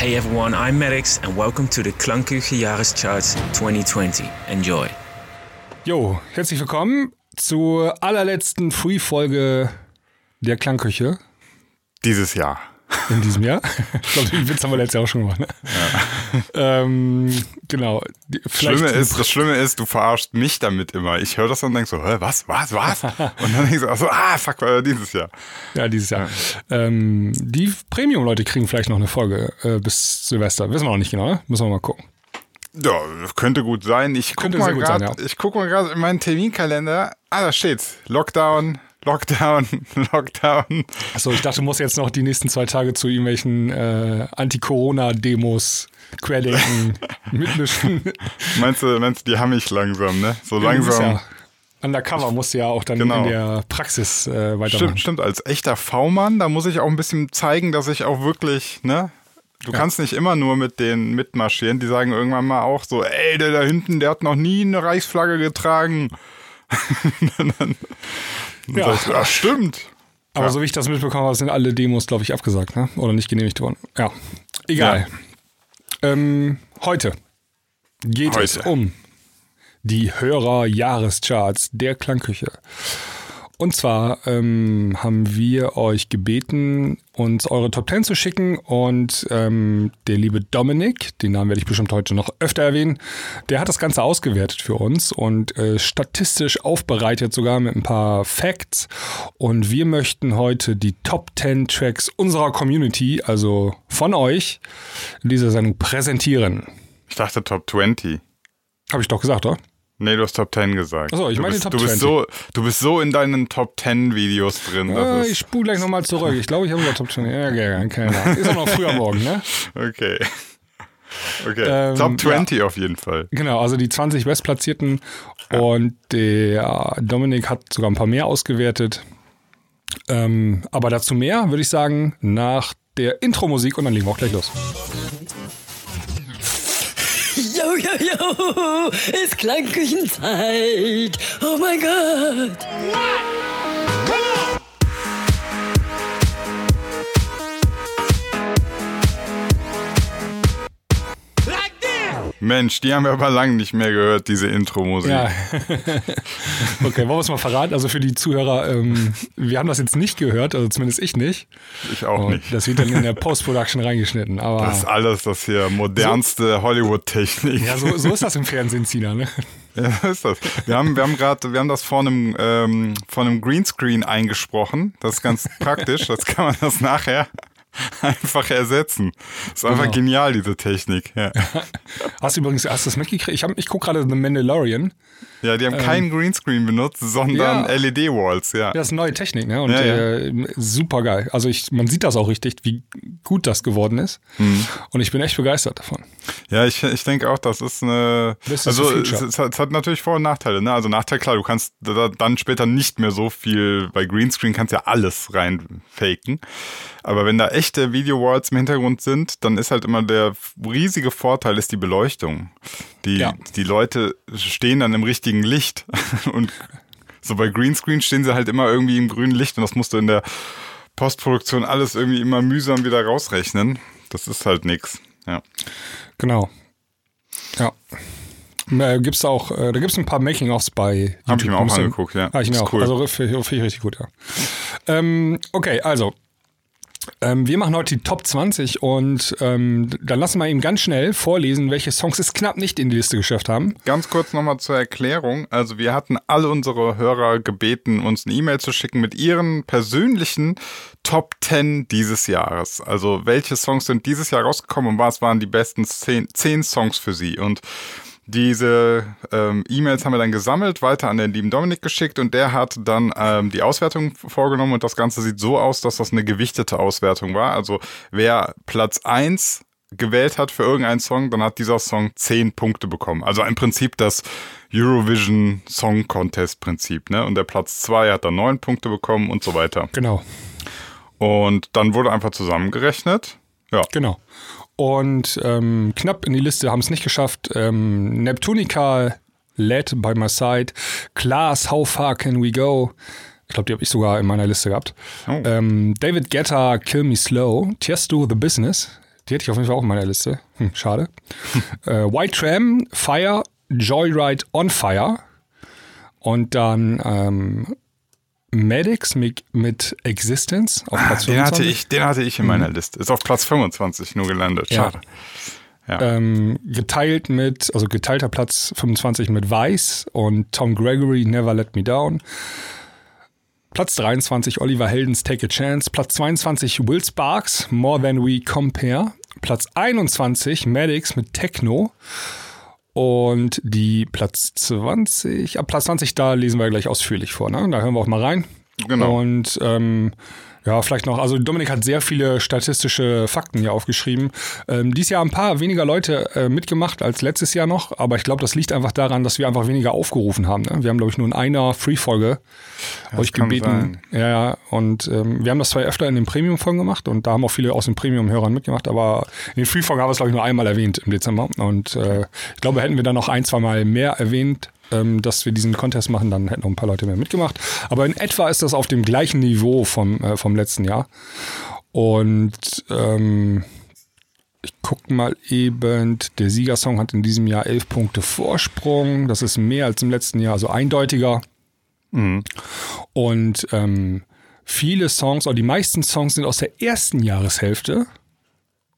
Hey everyone, I'm Maddox and welcome to the Klangküche Jahrescharts 2020. Enjoy. Jo, herzlich willkommen zur allerletzten Free-Folge der Klangküche Dieses Jahr. in diesem Jahr. ich glaube, den Witz haben wir letztes Jahr auch schon gemacht. Ne? Ähm, genau. Vielleicht Schlimme ist, das Schlimme ist, du verarschst mich damit immer. Ich höre das und denk so, hä, was, was, was? Und dann denk ich so, ah, fuck, war ja dieses Jahr. Ja, dieses Jahr. Ähm, die Premium-Leute kriegen vielleicht noch eine Folge äh, bis Silvester. Wissen wir noch nicht genau, ne? Müssen wir mal gucken. Ja, könnte gut sein. Ich guck Könnte mal gerade, ja. ich guck mal gerade in meinen Terminkalender. Ah, da steht's. Lockdown, Lockdown, Lockdown. Achso, ich dachte, du musst jetzt noch die nächsten zwei Tage zu irgendwelchen äh, Anti-Corona-Demos querdenken, mitmischen. Meinst du, meinst du, die haben mich langsam, ne? So musst langsam. Ja, undercover musst du ja auch dann Genau. in der Praxis äh, weitermachen. Stimmt, stimmt. Als echter V-Mann, da muss ich auch ein bisschen zeigen, dass ich auch wirklich, ne? Du kannst nicht immer nur mit denen mitmarschieren. Die sagen irgendwann mal auch so, ey, der da hinten, der hat noch nie eine Reichsflagge getragen. dann Ja. ich, ja, stimmt. Aber so wie ich das mitbekommen habe, sind alle Demos, glaube ich, abgesagt, ne? Oder nicht genehmigt worden. Ja. Egal. Ähm, heute geht es Heute. um die Hörer-Jahrescharts der Klangküche. Und zwar ähm, haben wir euch gebeten, uns eure Top 10 zu schicken und ähm, der liebe Dominik, den Namen werde ich bestimmt heute noch öfter erwähnen, der hat das Ganze ausgewertet für uns und äh, statistisch aufbereitet, sogar mit ein paar Facts. Und wir möchten heute die Top 10 Tracks unserer Community, also von euch, in dieser Sendung präsentieren. Ich dachte Top 20. Habe ich doch gesagt, oder? Nee, du hast Top 10 gesagt. Ach so, ich meine Top du bist 20. so, Du bist so in deinen Top 10 Videos drin. Äh, Das ich spule gleich nochmal zurück. Ich glaube, ich habe sogar Top 10. Ja, ja, ja, keine Ahnung. Ist auch noch früh am Morgen, ne? okay. Okay. Ähm, Top 20 auf jeden Fall. Genau, also die 20 Bestplatzierten und der Dominik hat sogar ein paar mehr ausgewertet. Ähm, aber dazu mehr, würde ich sagen, nach der Intro-Musik und dann legen wir auch gleich los. Yo, yo, es Klangküchenzeit. Oh mein Gott. Mensch, die haben wir aber lange nicht mehr gehört, diese Intro-Musik. Ja. okay, wollen wir es mal verraten? Also für die Zuhörer, ähm, wir haben das jetzt nicht gehört, also zumindest ich nicht. Ich auch Und nicht. das wird dann in der Post-Production reingeschnitten. Aber Das ist alles das hier modernste Hollywood-Technik. ja, so, so ist das im Fernsehen, Zina, ne? Ja, so ist das. Wir haben, wir haben gerade, wir haben das vor einem, ähm, vor einem Greenscreen eingesprochen. Das ist ganz praktisch. Das kann man das nachher einfach ersetzen. Das ist einfach Genau. genial, diese Technik. Ja, Hast du übrigens, hast du das mitgekriegt? Ich, hab- ich gucke gerade The Mandalorian. ja die haben keinen Greenscreen benutzt, sondern Ähm. Ja. LED-Walls, ja. Das ist eine neue Technik, ne? Und Ja. Äh, super geil. Also ich, man sieht das auch richtig, wie gut das geworden ist. Mhm. Und ich bin echt begeistert davon. Ja, ich, ich denke auch, das ist eine. Das ist also es, es, hat, es hat natürlich Vor- und Nachteile. Ne? Also Nachteil klar, du kannst da, dann später nicht mehr so viel. Bei Greenscreen kannst ja alles rein faken. Aber wenn da echte Video-Walls im Hintergrund sind, dann ist halt immer der riesige Vorteil ist die Beleuchtung. Die, Ja. die Leute stehen dann im richtigen Licht. Und so bei Greenscreen stehen sie halt immer irgendwie im grünen Licht und das musst du in der Postproduktion alles irgendwie immer mühsam wieder rausrechnen. Das ist halt nix. Ja. Genau. Ja. Äh, gibt's auch, äh, da gibt es ein paar Making-ofs bei YouTube. Hab ich mir auch angeguckt, ja. Ah, ich mir auch. cool. Also finde find ich richtig gut, ja. Ähm, okay, also. Ähm, wir machen heute die Top 20 und ähm, dann lassen wir eben ganz schnell vorlesen, welche Songs es knapp nicht in die Liste geschafft haben. Ganz kurz nochmal zur Erklärung. Also wir hatten alle unsere Hörer gebeten, uns eine E-Mail zu schicken mit ihren persönlichen Top 10 dieses Jahres. Also welche Songs sind dieses Jahr rausgekommen und was waren die besten 10, 10 Songs für sie? Und diese ähm, E-Mails haben wir dann gesammelt, weiter an den lieben Dominik geschickt und der hat dann ähm, die Auswertung vorgenommen und das Ganze sieht so aus, dass das eine gewichtete Auswertung war. Also wer Platz 1 gewählt hat für irgendeinen Song, dann hat dieser Song 10 Punkte bekommen. Also im Prinzip das Eurovision Song Contest Prinzip, ne? Und der Platz 2 hat dann 9 Punkte bekommen und so weiter. Genau, Und dann wurde einfach zusammengerechnet. Ja, genau. Und ähm, knapp in die Liste haben es nicht geschafft. Ähm, Neptunica, Led by My Side, Klaas, How Far Can We Go? Ich glaube, die habe ich sogar in meiner Liste gehabt. Oh. Ähm, David Guetta, Kill Me Slow, Tiesto, The Business. Die hätte ich auf jeden Fall auch in meiner Liste. Hm, schade. äh, White Tram, Fire, Joyride on Fire. Und dann ähm, Medics mit, mit Existence auf Platz Den hatte 25. ich, den hatte ich in meiner Liste. Ist auf Platz 25 nur gelandet. Ja. Schade. Ja. Ähm, geteilt mit, also geteilter Platz 25 mit Vice und Tom Gregory, Never Let Me Down. Platz 23 Oliver Heldens Take a Chance. Platz 22 Will Sparks, More Than We Compare. Platz 21 Maddox mit Techno. Und die Platz 20, ab Platz 20, da lesen wir gleich ausführlich vor. Ne? Da hören wir auch mal rein. Genau. Und ähm, ja, vielleicht noch, also Dominik hat sehr viele statistische Fakten hier aufgeschrieben. Ähm, dieses Jahr ein paar weniger Leute äh, mitgemacht als letztes Jahr noch, aber ich glaube, das liegt einfach daran, dass wir einfach weniger aufgerufen haben. Ne? Wir haben, glaube ich, nur in einer Free-Folge euch gebeten. Ja, ja, und ähm, wir haben das zwar öfter in den Premium-Folgen gemacht und da haben auch viele aus den Premium-Hörern mitgemacht, aber in den Free-Folgen haben wir es, glaube ich, nur einmal erwähnt im Dezember. Und äh, ich glaube, hätten wir dann noch ein, zwei Mal mehr erwähnt, ähm, dass wir diesen Contest machen, dann hätten noch ein paar Leute mehr mitgemacht. Aber in etwa ist das auf dem gleichen Niveau vom, äh, vom letzten Jahr. Und ähm, ich gucke mal eben, der Siegersong hat in diesem Jahr elf Punkte Vorsprung. Das ist mehr als im letzten Jahr, also eindeutiger. Und ähm, viele Songs, oder die meisten Songs sind aus der ersten Jahreshälfte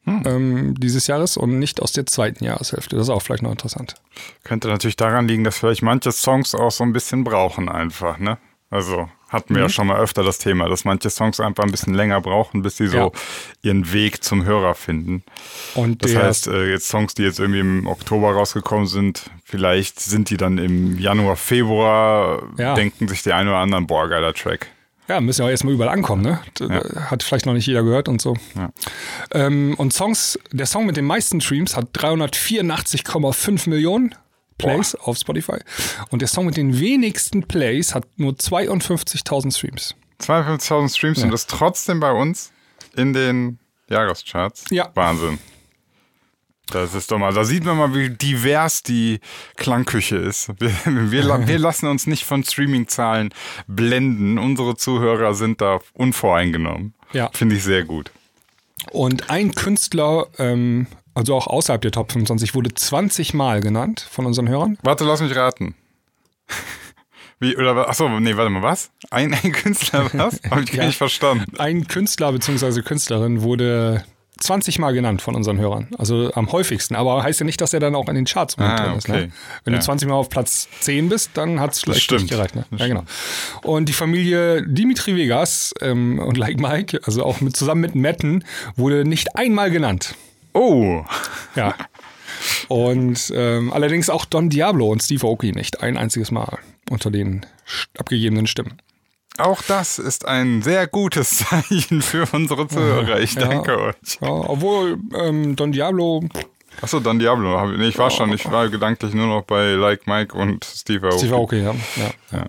ähm, dieses Jahres und nicht aus der zweiten Jahreshälfte. Das ist auch vielleicht noch interessant. Könnte natürlich daran liegen, dass vielleicht manche Songs auch so ein bisschen brauchen einfach, ne? Also hatten wir ja schon mal öfter das Thema, dass manche Songs einfach ein bisschen länger brauchen, bis sie so Ja. ihren Weg zum Hörer finden. Und Das heißt, äh, jetzt Songs, die jetzt irgendwie im Oktober rausgekommen sind, vielleicht sind die dann im Januar, Februar, Ja. denken sich die einen oder anderen, boah, geiler Track. Ja, müssen ja auch erstmal überall ankommen, ne? D- Hat vielleicht noch nicht jeder gehört und so. Ja. Ähm, und Songs, der Song mit den meisten Streams hat 384,5 Millionen Plays auf Spotify. Und der Song mit den wenigsten Plays hat nur 52.000 Streams. 52.000 Streams und das trotzdem bei uns in den Jahrescharts. Ja. Wahnsinn. Das ist doch mal, da sieht man mal, wie divers die Klangküche ist. Wir, wir, wir lassen uns nicht von Streaming-Zahlen blenden. Unsere Zuhörer sind da unvoreingenommen. Ja. Finde ich sehr gut. Und ein Künstler, ähm, also auch außerhalb der Top 25, wurde 20 Mal genannt von unseren Hörern. Warte, lass mich raten. Wie, oder, achso, nee, warte mal, was? Ein, ein Künstler, was? Hab ich gar Ja. nicht verstanden. Ein Künstler bzw. Künstlerin wurde 20 Mal genannt von unseren Hörern. Also am häufigsten. Aber heißt ja nicht, dass er dann auch in den Charts Ah, drin ist. okay. Ne? Wenn Ja. du 20 Mal auf Platz 10 bist, dann hat es vielleicht nicht gereicht. Ne? Ja, genau. Und die Familie Dimitri Vegas ähm, und Like Mike, also auch mit, zusammen mit Metten, wurde nicht einmal genannt. Oh, Ja. Und ähm, allerdings auch Don Diablo und Steve Aoki nicht ein einziges Mal unter den abgegebenen Stimmen. Auch das ist ein sehr gutes Zeichen für unsere Zuhörer. Ich Ja. danke euch. Ja, obwohl ähm, Don Diablo Achso, Don Diablo. Nee, ich war schon, ich war gedanklich nur noch bei Like Mike und Steve Aoki. Steve Aoki, ja. ja. Ja.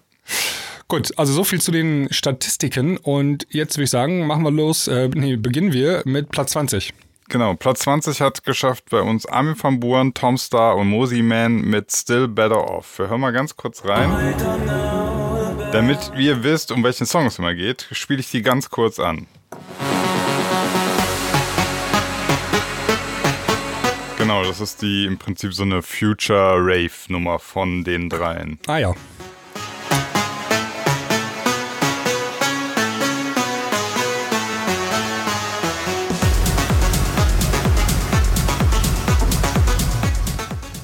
Gut, also so viel zu den Statistiken und jetzt würde ich sagen, machen wir los, äh, nee, beginnen wir mit Platz 20. Genau, Platz 20 hat geschafft bei uns Armin van Buuren, Tom Star und Mosey Man mit Still Better Off. Wir hören mal ganz kurz rein. Damit ihr wisst, um welchen Song es immer geht, spiele ich die ganz kurz an. Genau, das ist die im Prinzip so eine Future Rave Nummer von den dreien. Ah ja.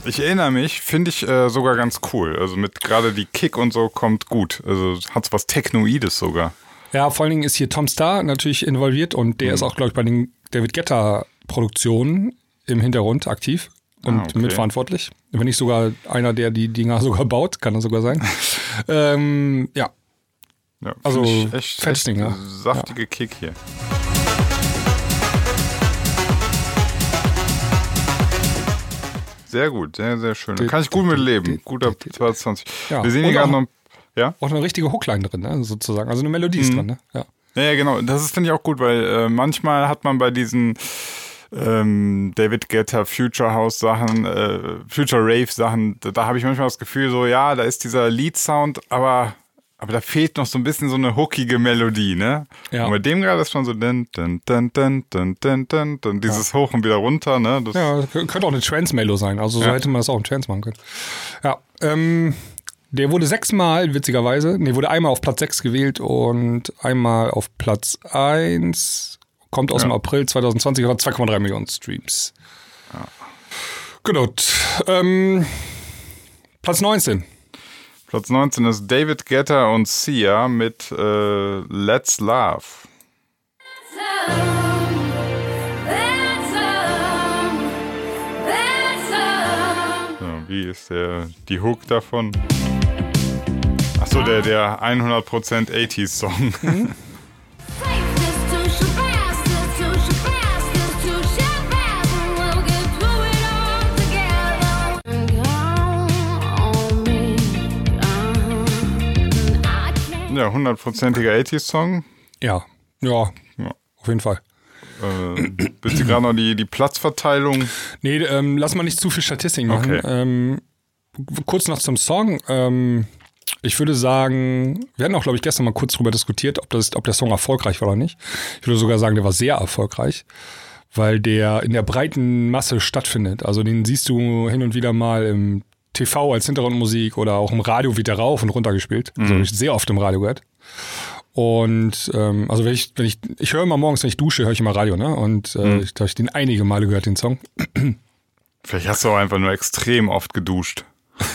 Ich erinnere mich, finde ich äh, sogar ganz cool. Also mit gerade die Kick und so kommt gut. Also hat was Technoides sogar. Ja, vor allen Dingen ist hier Tom Starr natürlich involviert und der ist auch, glaube ich, bei den David Guetta Produktionen im Hintergrund aktiv und Ah, okay. mitverantwortlich. Wenn nicht sogar einer, der die Dinger sogar baut, kann er sogar sein. ähm, ja, Ja, Also, echt, fettes echt Ding, ja. saftige Kick hier. Sehr gut, sehr, sehr schön. Kann ich gut mit leben. Guter 20. Ja, Wir sehen hier gerade auch- noch. Ja? auch eine richtige Hookline drin, ne, sozusagen. Also eine Melodie Mhm. ist drin, ne? Ja. Ja, ja, genau. Das ist, finde ich, auch gut, weil äh, manchmal hat man bei diesen ähm, David Guetta Future House Sachen, äh, Future Rave Sachen, da, da habe ich manchmal das Gefühl, so, ja, da ist dieser Lead-Sound, aber Aber da fehlt noch so ein bisschen so eine hookige Melodie, ne? Ja. Und bei dem gerade ist schon so dun, dun, dun, dun, dun, dun, dun, dun, dieses Hoch und wieder runter, ne? Das, Ja, könnte auch eine Trance-Melo sein. Also so Ja. hätte man das auch im Trance machen können. Ja, ähm, der wurde sechsmal, witzigerweise, nee, wurde einmal auf Platz 6 gewählt und einmal auf Platz 1. Kommt aus Ja. dem April 2020 und hat 2,3 Millionen Streams. Genau. Ähm, Platz 19. Platz 19 ist David Guetta und Sia mit äh, Let's Love. Ja, wie ist der, die Hook davon? Achso, der, der 100% 80s-Song. ja, 100%iger 80s-Song. Ja, ja, Ja. auf jeden Fall. Äh, ihr gerade noch die, die Platzverteilung? Nee, ähm, lass mal nicht zu viel Statistik machen. Okay. Ähm, kurz noch zum Song. Ähm, ich würde sagen, wir hatten auch, glaube ich, gestern mal kurz drüber diskutiert, ob, das, ob der Song erfolgreich war oder nicht. Ich würde sogar sagen, der war sehr erfolgreich, weil der in der breiten Masse stattfindet. Also den siehst du hin und wieder mal im TV als Hintergrundmusik oder auch im Radio wird der rauf und runter gespielt. Also hab ich sehr oft im Radio gehört. Und ähm, also wenn ich, wenn ich, ich höre immer morgens, wenn ich dusche, höre ich immer Radio, ne? Und äh, ich, da habe ich den einige Male gehört, den Song. Vielleicht hast du auch einfach nur extrem oft geduscht.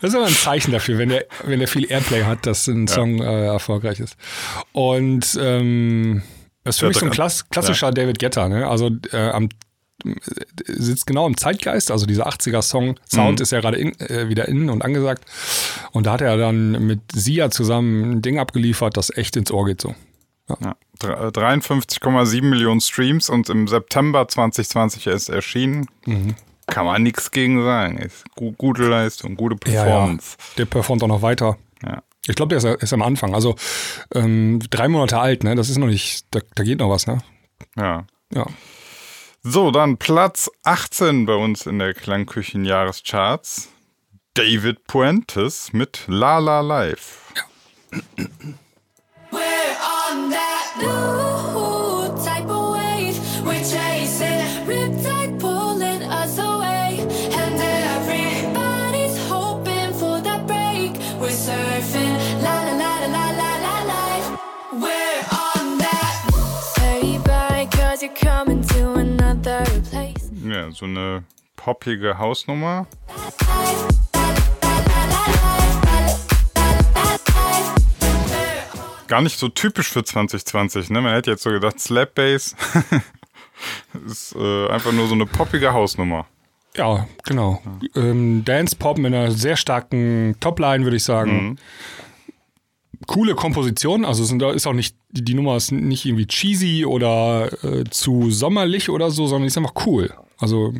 Das ist aber ein Zeichen dafür, wenn der, wenn der viel Airplay hat, dass ein Song äh, erfolgreich ist. Und ähm, das ist für Ja, mich so ein klass klassischer David Guetta, ne? Also äh, am sitzt genau im Zeitgeist, also dieser 80er-Song. Sound Mhm. ist ja gerade in, äh, wieder innen und angesagt. Und da hat er dann mit Sia zusammen ein Ding abgeliefert, das echt ins Ohr geht so. Ja. Dre- 53,7 Millionen Streams und im September 2020 ist erschienen. Mhm. Kann man nichts gegen sagen. Ist gu gute Leistung, gute Performance. Der performt auch noch weiter. Ja. Ich glaube, der ist, ist am Anfang. Also ähm, drei Monate alt, ne? Das ist noch nicht, da, da geht noch was, ne? ja. Ja. So, dann Platz 18 bei uns in der Klangküchen-Jahrescharts. David Puentes mit La La Live. We're on that new so eine poppige Hausnummer. Gar nicht so typisch für 2020, ne? Man hätte jetzt so gedacht, Slap Bass ist äh, einfach nur so eine poppige Hausnummer. Ja, genau. Ähm, Dance Pop mit einer sehr starken Topline, würde ich sagen. Coole Komposition, also sind, da ist auch nicht, die, Nummer ist nicht irgendwie cheesy oder äh, zu sommerlich oder so, sondern ist einfach cool. Also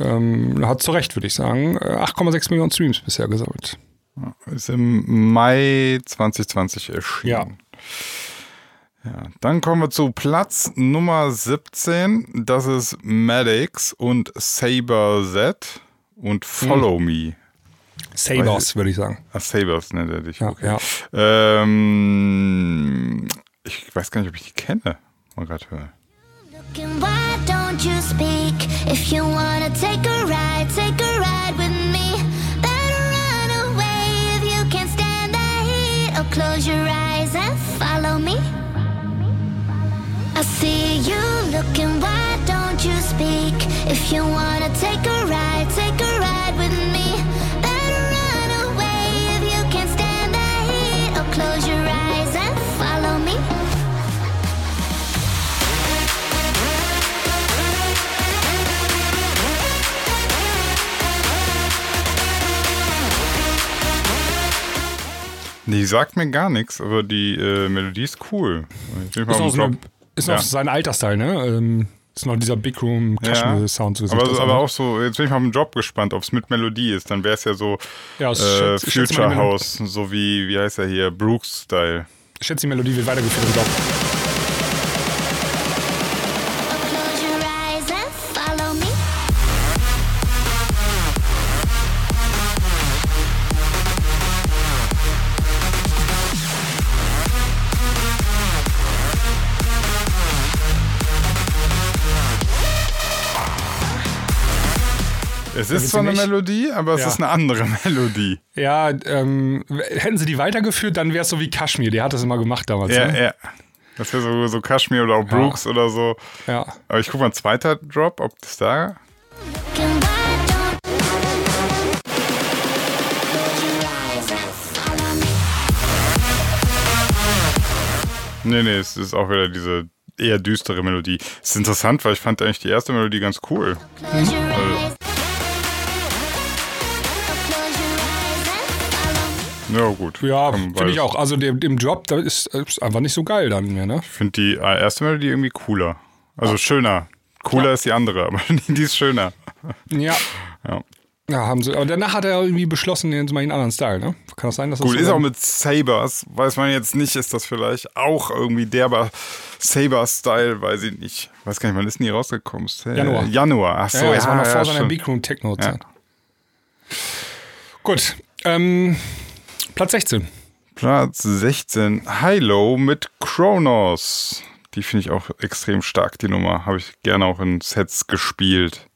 ähm, hat zu Recht, würde ich sagen, äh, 8,6 Millionen Streams bisher gesammelt. Ist im Mai 2020 erschienen. Ja. Ja, dann kommen wir zu Platz Nummer 17. Das ist Maddox und Saber Z und Follow Me. Sabers, würde ich sagen. Ah, Sabers nennt er dich. Ja, okay. ja. Ähm, ich weiß gar nicht, ob ich die kenne. Mal gerade hören. Why don't you speak? If you wanna take a ride, take a ride with me. Better run away if you can't stand the heat. Or close your eyes and follow me. I see you looking, why don't you speak? If you wanna take a ride, Die sagt mir gar nichts, aber die äh, Melodie ist cool. Ist eine, Drop. ist Ja. noch sein Altersteil, ne? Ähm, ist noch dieser Big Room Cushion Sound zu aber, aber auch so, jetzt bin ich mal auf den Job gespannt, ob es mit Melodie ist. Dann wäre es ja so Ja, äh, ich Future House, so wie, wie heißt er hier, Brooks-Style. Ich schätze, die Melodie wird weitergeführt im Job. Es ist zwar eine nicht? Melodie, aber es Ja. ist eine andere Melodie. Ja, ähm, hätten sie die weitergeführt, dann wäre es so wie Kaschmir. Der hat das immer gemacht damals. Ja, ne? ja. Das wäre so, so Kashmir oder auch Brooks oder so. ja. Aber ich guck mal, zweiter Drop, ob das da. Nee, nee, es ist auch wieder diese eher düstere Melodie. Es ist interessant, weil ich fand eigentlich die erste Melodie ganz cool. Close your Ja, gut. Ja, finde ich auch. Also dem, dem Drop, da ist, ist einfach nicht so geil dann mehr, ne? Ich finde die erste Melodie irgendwie cooler. Also schöner. Cooler ist die andere, aber die ist schöner. Ja. Ja. Ja, haben sie. Aber danach hat er irgendwie beschlossen, jetzt mal einen anderen Style, ne? Kann das sein, dass das Gut, so ist auch mit Sabers. Weiß man jetzt nicht, ist das vielleicht auch irgendwie derber Saber-Style, weiß ich nicht. Weiß gar nicht, wann ist denn die rausgekommen? Äh, Januar. Januar, ach so. Ja, ja, das war noch vor seiner stimmt. Big Room Techno Zeit. Ja. Gut. Ähm, Platz 16. Platz 16, Hilo mit Kronos. Die finde ich auch extrem stark, die Nummer. Habe ich gerne auch in Sets gespielt.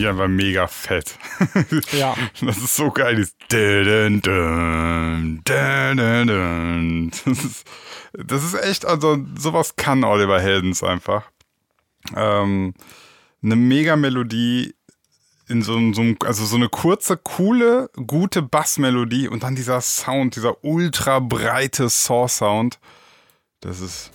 Ich einfach mega fett. Ja. Das ist so geil. Das ist, das ist echt, also sowas kann Oliver Heldens einfach. Ähm, eine mega Melodie in so, einem- so einem, also so eine kurze, coole, gute Bassmelodie und dann dieser Sound, dieser ultra breite Saw-Sound. Das ist.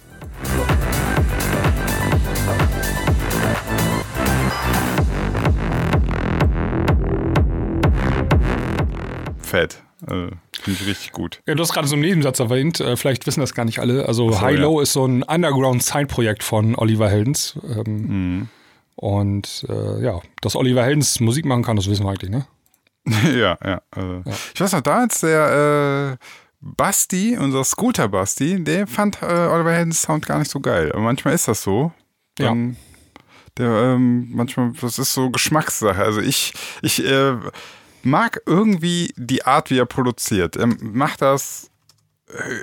Fett. Also, Finde ich richtig gut. Ja, du hast gerade so einen Nebensatz erwähnt, äh, vielleicht wissen das gar nicht alle. Also so, High ja. Low ist so ein Underground-Side-Projekt von Oliver Heldens. Ähm, Mhm. Und äh, ja, dass Oliver Heldens Musik machen kann, das wissen wir eigentlich, ne? ja, ja, also. Ich weiß noch, damals der äh, Basti, unser Scooter Basti, der fand äh, Oliver Heldens Sound gar nicht so geil. Aber manchmal ist das so. Dann, Der, ähm, manchmal, das ist so Geschmackssache. Also ich, ich äh, mag irgendwie die Art, wie er produziert. Er macht das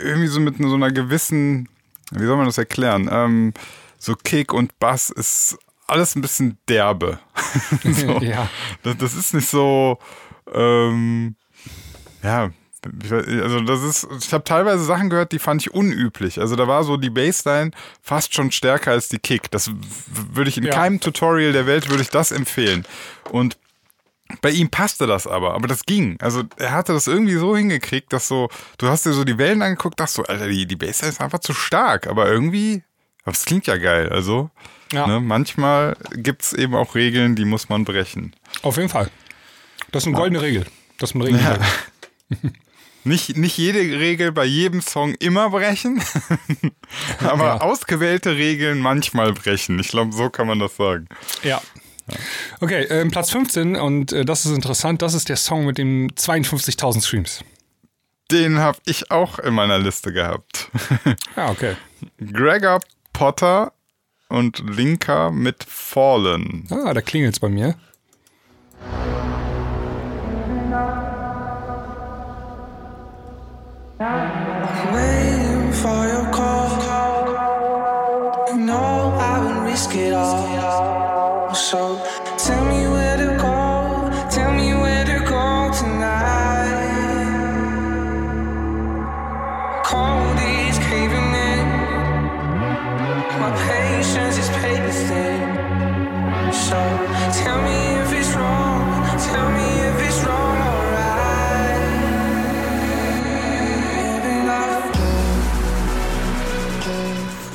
irgendwie so mit so einer gewissen, wie soll man das erklären? Ähm, so Kick und Bass ist alles ein bisschen derbe. so. Ja. Das, das ist nicht so, ähm, ja, also das ist, ich habe teilweise Sachen gehört, die fand ich unüblich. Also da war so die Bassline fast schon stärker als die Kick. Das würde ich in Ja. keinem Tutorial der Welt würde ich das empfehlen. Und bei ihm passte das aber, aber das ging. Also er hatte das irgendwie so hingekriegt, dass so, du hast dir so die Wellen angeguckt, dachtest so, Alter, die, die Bassline ist einfach zu stark, aber irgendwie, aber es klingt ja geil. Also Ja. ne, manchmal gibt's eben auch Regeln, die muss man brechen. Auf jeden Fall. Das ist eine goldene Regel. Das man Regeln Ja. hält. Nicht, nicht jede Regel bei jedem Song immer brechen, aber Ja. ausgewählte Regeln manchmal brechen. Ich glaube, so kann man das sagen. Ja. Okay, ähm, Platz 15 und äh, das ist interessant, das ist der Song mit den 52.000 Streams. Den habe ich auch in meiner Liste gehabt. Ja, okay. Gregor Potter und Linka mit Fallen. Ah, da klingelt's bei mir. Waiting for your call. You know I would risk it all. So tell me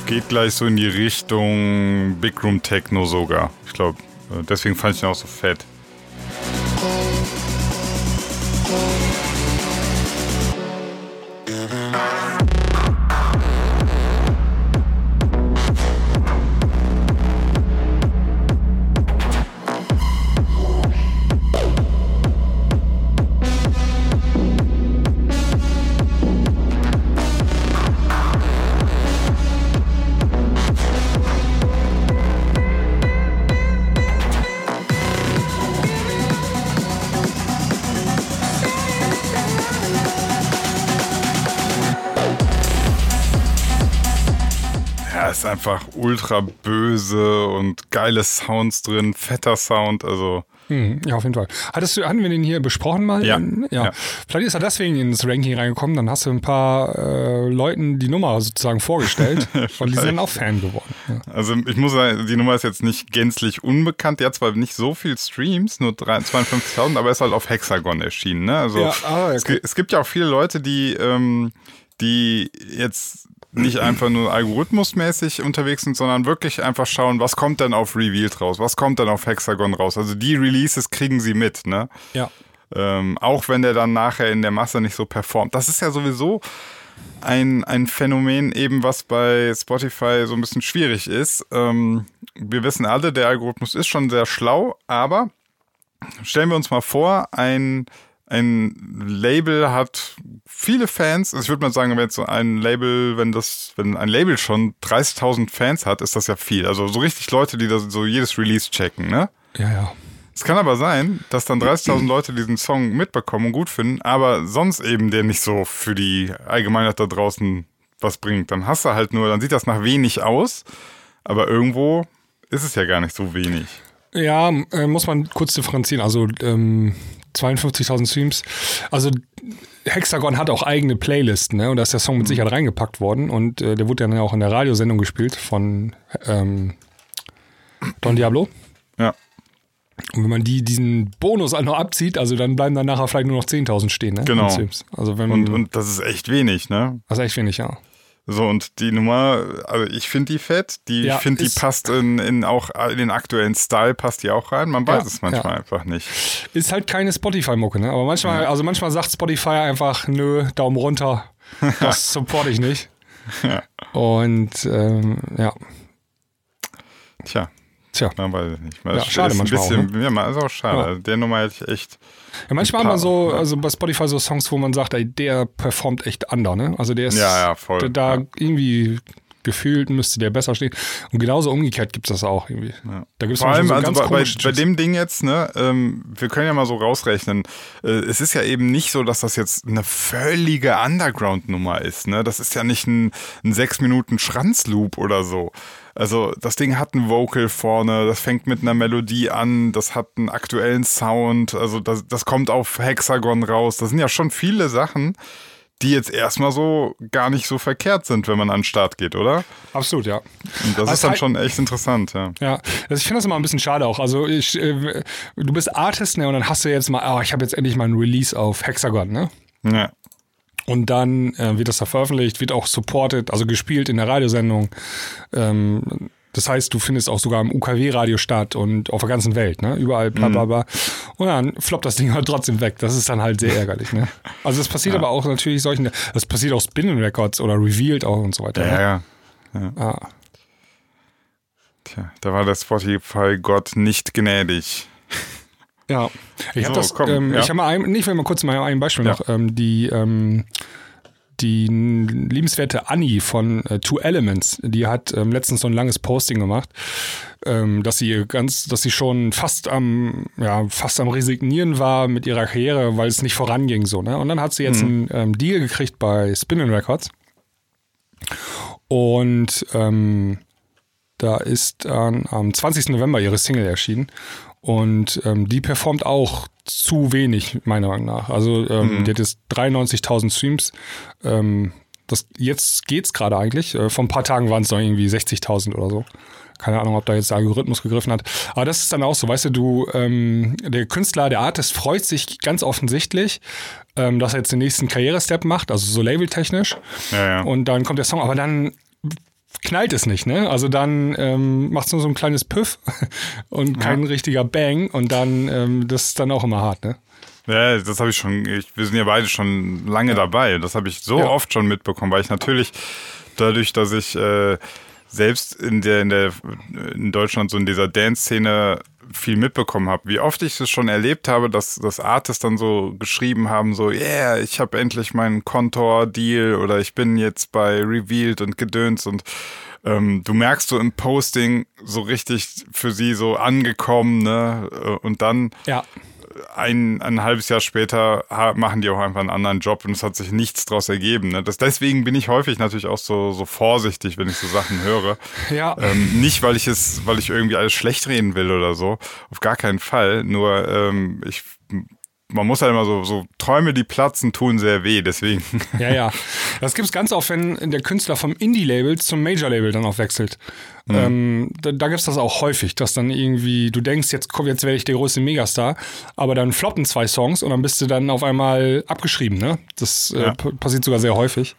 Geht gleich so in die Richtung Big Room Techno sogar. Ich glaube, deswegen fand ich ihn auch so fett. Ist einfach ultra böse und geile Sounds drin, fetter Sound, also Hm, ja, auf jeden Fall. Hattest du, hatten wir den hier besprochen mal? Ja. Ja. Ja. Vielleicht ist er deswegen ins Ranking reingekommen. Dann hast du ein paar äh, Leuten die Nummer sozusagen vorgestellt und die sind dann auch Fan geworden. Ja. Also ich muss sagen, die Nummer ist jetzt nicht gänzlich unbekannt. Die hat zwar nicht so viel Streams, nur drei- 52.000, aber ist halt auf Hexagon erschienen. Ne? Also Ja, ah, es, okay. gi- es gibt ja auch viele Leute, die, ähm, die jetzt nicht einfach nur algorithmusmäßig unterwegs sind, sondern wirklich einfach schauen, was kommt denn auf Revealed raus, was kommt denn auf Hexagon raus. Also die Releases kriegen sie mit, ne? ja. Ähm, auch wenn der dann nachher in der Masse nicht so performt. Das ist ja sowieso ein, ein Phänomen eben, was bei Spotify so ein bisschen schwierig ist. Ähm, wir wissen alle, der Algorithmus ist schon sehr schlau, aber stellen wir uns mal vor, ein, ein Label hat viele Fans. Also ich würde mal sagen, wenn jetzt so ein Label, wenn das, wenn ein Label schon 30.000 Fans hat, ist das ja viel. Also so richtig Leute, die das so jedes Release checken, ne? Ja, ja. Es kann aber sein, dass dann 30.000 Leute diesen Song mitbekommen und gut finden, aber sonst eben der nicht so für die Allgemeinheit da draußen was bringt. Dann hast du halt nur, dann sieht das nach wenig aus, aber irgendwo ist es ja gar nicht so wenig. Ja, äh, muss man kurz differenzieren. Also ähm, 52.000 Streams. Also Hexagon hat auch eigene Playlisten, ne? Und da ist der Song mit Sicherheit reingepackt worden. Und äh, der wurde dann ja auch in der Radiosendung gespielt von ähm, Don Diablo. Ja. Und wenn man die, diesen Bonus noch abzieht, also dann bleiben dann nachher vielleicht nur noch 10.000 stehen, ne? Genau. Also wenn Und, und das ist echt wenig, ne? das ist echt wenig, ja. So, und die Nummer, also ich finde die fett, die, Ja, ich finde, die passt in, in auch in den aktuellen Style, passt die auch rein. Man weiß Ja, es manchmal ja. einfach nicht. Ist halt keine Spotify-Mucke, ne? Aber manchmal, also manchmal sagt Spotify einfach, nö, Daumen runter, das supporte ich nicht. Und ähm, ja, Tja, tja. man weiß es nicht. Ja, Das schade ist manchmal auch, bisschen, ja, man ist auch schade. Ja. Also der Nummer hätte ich echt. Ja, manchmal man paar, so, also bei Spotify so Songs, wo man sagt, ey, der performt echt under, ne? Also der ist Ja, ja, voll, da ja. irgendwie gefühlt müsste der besser stehen. Und genauso umgekehrt gibt es das auch irgendwie. Da gibt es Vor allem, so also bei, bei, bei dem Ding jetzt, ne, ähm, wir können ja mal so rausrechnen, äh, es ist ja eben nicht so, dass das jetzt eine völlige Underground-Nummer ist, ne? Das ist ja nicht ein, ein sechs Minuten Schranzloop oder so. Also das Ding hat ein Vocal vorne, das fängt mit einer Melodie an, das hat einen aktuellen Sound, also das, das kommt auf Hexagon raus. Das sind ja schon viele Sachen, die jetzt erstmal so gar nicht so verkehrt sind, wenn man an den Start geht, oder? Absolut, ja. Und das Aber ist dann halt- schon echt interessant, ja. Ja, also ich finde das immer ein bisschen schade auch. Also ich, äh, du bist Artist, ne, und dann hast du jetzt mal, oh, ich habe jetzt endlich mal ein Release auf Hexagon, ne? Ja. Und dann äh, wird das da veröffentlicht, wird auch supported, also gespielt in der Radiosendung. Ähm, das heißt, du findest auch sogar im UKW-Radio statt und auf der ganzen Welt, ne? Überall, bla bla bla. Und dann floppt das Ding halt trotzdem weg. Das ist dann halt sehr ärgerlich, ne? Also das passiert aber auch natürlich solchen, das passiert auch Spin Records oder Revealed auch und so weiter. Ja, ne? ja. Ah. Tja, da war der Spotify-Gott nicht gnädig. Ja, ich habe So, das, komm, ähm, ja. ich habe mal ein, ich will mal kurz mal ein Beispiel Ja. noch, ähm, die, ähm, die liebenswerte Annie von äh, Two Elements, die hat ähm, letztens so ein langes Posting gemacht, ähm, dass sie ganz, dass sie schon fast am, ja, fast am resignieren war mit ihrer Karriere, weil es nicht voranging so, ne? Und dann hat sie jetzt einen ähm, Deal gekriegt bei Spinning Records. Und ähm, da ist dann am 20. November ihre Single erschienen. Und ähm, die performt auch zu wenig, meiner Meinung nach. Also ähm, die hat jetzt 93.000 Streams. Ähm, das, jetzt geht's gerade eigentlich. Äh, vor ein paar Tagen waren es noch irgendwie 60.000 oder so. Keine Ahnung, ob da jetzt der Algorithmus gegriffen hat. Aber das ist dann auch so, weißt du, du, ähm, der Künstler, der Artist freut sich ganz offensichtlich, ähm, dass er jetzt den nächsten Karrierestep macht, also so labeltechnisch. Ja, ja. Und dann kommt der Song, aber dann knallt es nicht, ne? Also dann ähm, macht es nur so ein kleines Püff und kein richtiger Bang und dann, ähm, das ist dann auch immer hart, ne? Ja, das habe ich schon, ich, wir sind ja beide schon lange dabei. Das habe ich so Ja. oft schon mitbekommen, weil ich natürlich dadurch, dass ich äh, selbst in der, in der in Deutschland so in dieser Dance-Szene viel mitbekommen habe, wie oft ich es schon erlebt habe, dass, dass Artists dann so geschrieben haben, so, yeah, ich habe endlich meinen Kontor-Deal oder ich bin jetzt bei Revealed und Gedöns und ähm, du merkst so im Posting so richtig für sie so angekommen, ne? Und dann Ja. Ein, ein halbes Jahr später machen die auch einfach einen anderen Job und es hat sich nichts draus ergeben. Ne? Das, deswegen bin ich häufig natürlich auch so, so vorsichtig, wenn ich so Sachen höre. Ja. Ähm, nicht, weil ich es, weil ich irgendwie alles schlecht reden will oder so. Auf gar keinen Fall. Nur ähm, ich man muss halt immer so, so Träume, die platzen, tun sehr weh, deswegen. Ja, ja. Das gibt's ganz oft, wenn der Künstler vom Indie-Label zum Major-Label dann auch wechselt. Ähm, da, da gibt's das auch häufig, dass dann irgendwie, du denkst, jetzt komm, jetzt werde ich der größte Megastar, aber dann floppen zwei Songs und dann bist du dann auf einmal abgeschrieben, ne? Das äh, Ja. passiert sogar sehr häufig.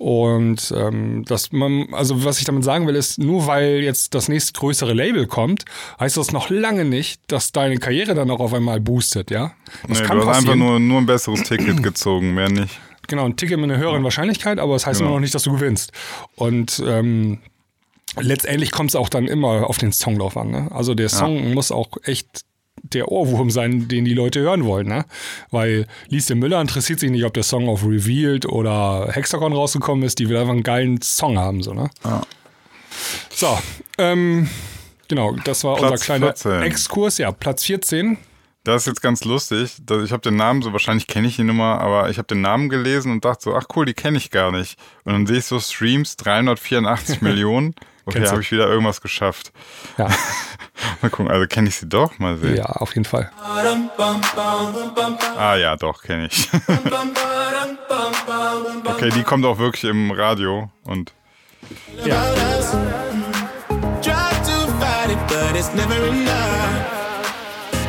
Und ähm, das man, also was ich damit sagen will, ist, nur weil jetzt das nächste größere Label kommt, heißt das noch lange nicht, dass deine Karriere dann auch auf einmal boostet, ja? Das Nee, du hast einfach nur, nur ein besseres Ticket gezogen, mehr nicht. Genau, ein Ticket mit einer höheren Wahrscheinlichkeit, aber das heißt immer Genau. noch nicht, dass du gewinnst. Und ähm, letztendlich kommt es auch dann immer auf den Song drauf an. Ne? Also der Song muss auch echt der Ohrwurm sein, den die Leute hören wollen. Ne? Weil Lise Müller interessiert sich nicht, ob der Song auf Revealed oder Hexagon rausgekommen ist. Die will einfach einen geilen Song haben. So, ne? Ja. so ähm, genau, das war Platz unser kleiner 14. Exkurs. Ja, Platz 14. Das ist jetzt ganz lustig. Ich habe den Namen, so wahrscheinlich kenne ich die Nummer, aber ich habe den Namen gelesen und dachte so, ach cool, die kenne ich gar nicht. Und dann sehe ich so Streams, 384 Millionen. Okay, habe ich wieder irgendwas geschafft. Ja, Mal gucken, also kenne ich sie doch, mal sehen. ja auf jeden Fall. Ah ja, doch, kenne ich. okay, die kommt auch wirklich im Radio und Try to fight it, but it's never enough.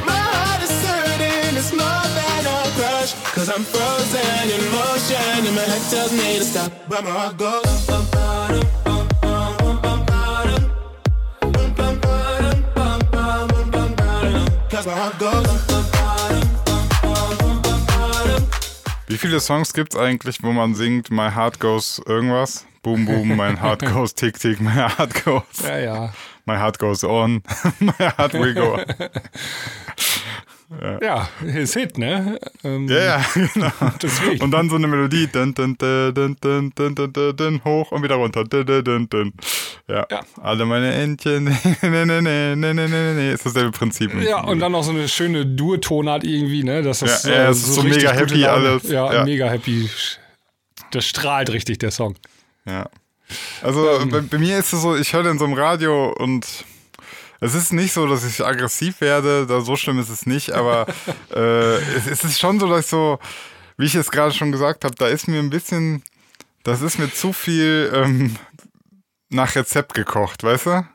My heart is hurting, it's more than a crush. Cause I'm frozen in motion, and my head tells me to stop. But my heart goes. Goes. wie viele Songs gibt's eigentlich, wo man singt, My Heart Goes irgendwas? Boom, boom, mein Heart goes tick, tick, my heart goes. Ja, ja. My heart goes on, my heart will go on. Ja, ist Hit, ne? Ähm, Ja, ja, genau. Deswegen. Und dann so eine Melodie, dun, dun, dun, dun, dun, dun, dun, dun, dun, hoch und wieder runter. Dun, dun, dun, dun. Ja. Ja. alle meine Entchen, ne, ne, ne, ne, ne, ne, ne, ist dasselbe Prinzip. Ja, und dann noch so eine schöne Dur-Tonart irgendwie, ne? Das Ja, ja, es ist so richtig mega happy alles. Ja, Ja. mega happy. Das strahlt richtig, der Song. Ja. Also bei, bei mir ist es so, ich höre den so im Radio und es ist nicht so, dass ich aggressiv werde, da so schlimm ist es nicht, aber äh, es, es ist schon so, dass ich so, wie ich es gerade schon gesagt habe, da ist mir ein bisschen, das ist mir zu viel ähm, nach Rezept gekocht, weißt du?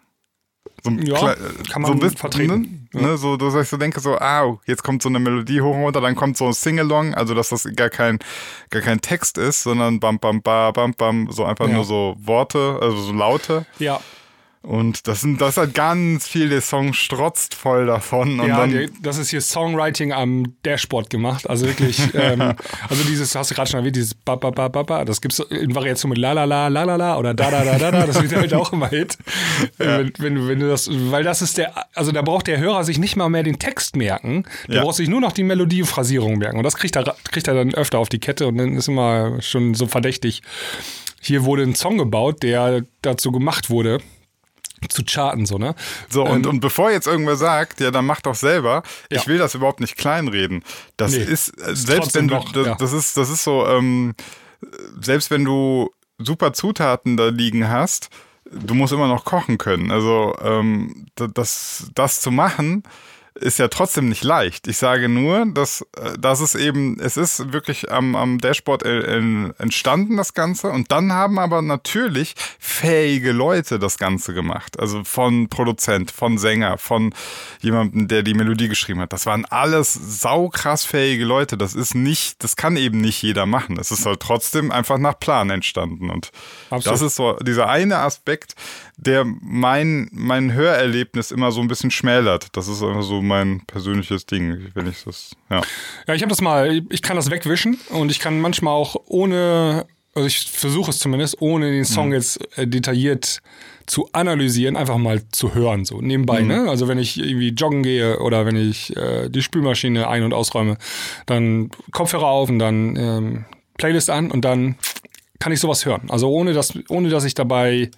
So, ein Ja, kann so ein man bisschen, vertreten. Ne, ne, so, dass ich so denke, so, ah, jetzt kommt so eine Melodie hoch und runter, dann kommt so ein Sing-Along, also dass das gar kein, gar kein Text ist, sondern bam, bam, ba, bam, bam, so einfach Ja. nur so Worte, also so Laute. Ja, Und das sind, das hat ganz viel, der Song strotzt voll davon. Und ja dann, das ist hier Songwriting am Dashboard gemacht. Also wirklich, ähm, also dieses, hast du gerade schon erwähnt, dieses ba, ba, ba, ba, ba, das gibt's in Variation mit la, la, la, la, la, la oder da, da, da, da, da, das wird halt auch immer Hit. Wenn, wenn, du- wenn du das, weil das ist der, also da braucht der Hörer sich nicht mal mehr den Text merken, der Ja. braucht sich nur noch die Melodie und Phrasierung merken. Und das kriegt er, kriegt er dann öfter auf die Kette und dann ist immer schon so verdächtig. Hier wurde ein Song gebaut, der dazu gemacht wurde, zu charten, so, ne? So, und, und bevor jetzt irgendwer sagt, ja, dann mach doch selber, Ja. ich will das überhaupt nicht kleinreden. Das Nee, ist, äh, selbst wenn du, das, ja. das ist, das ist so, ähm, selbst wenn du super Zutaten da liegen hast, du musst immer noch kochen können. Also, ähm, da- das, das zu machen, ist ja trotzdem nicht leicht. Ich sage nur, dass, äh, dass es eben, es ist wirklich am, am Dashboard entstanden, das Ganze. Und dann haben aber natürlich fähige Leute das Ganze gemacht. Also von Produzent, von Sänger, von jemandem, der die Melodie geschrieben hat. Das waren alles saukrass fähige Leute. Das ist nicht, das kann eben nicht jeder machen. Es ist halt trotzdem einfach nach Plan entstanden. Und Absolut. das ist so dieser eine Aspekt, der mein, mein Hörerlebnis immer so ein bisschen schmälert. Das ist einfach so mein persönliches Ding, wenn ich das, ja. Ja, ich habe das mal, ich kann das wegwischen und ich kann manchmal auch ohne, also ich versuche es zumindest, ohne den Song jetzt äh, detailliert zu analysieren, einfach mal zu hören, so nebenbei. Ne? Also wenn ich irgendwie joggen gehe oder wenn ich äh, die Spülmaschine ein- und ausräume, dann Kopfhörer auf und dann ähm, Playlist an und dann kann ich sowas hören. Also ohne dass, ohne dass ich dabei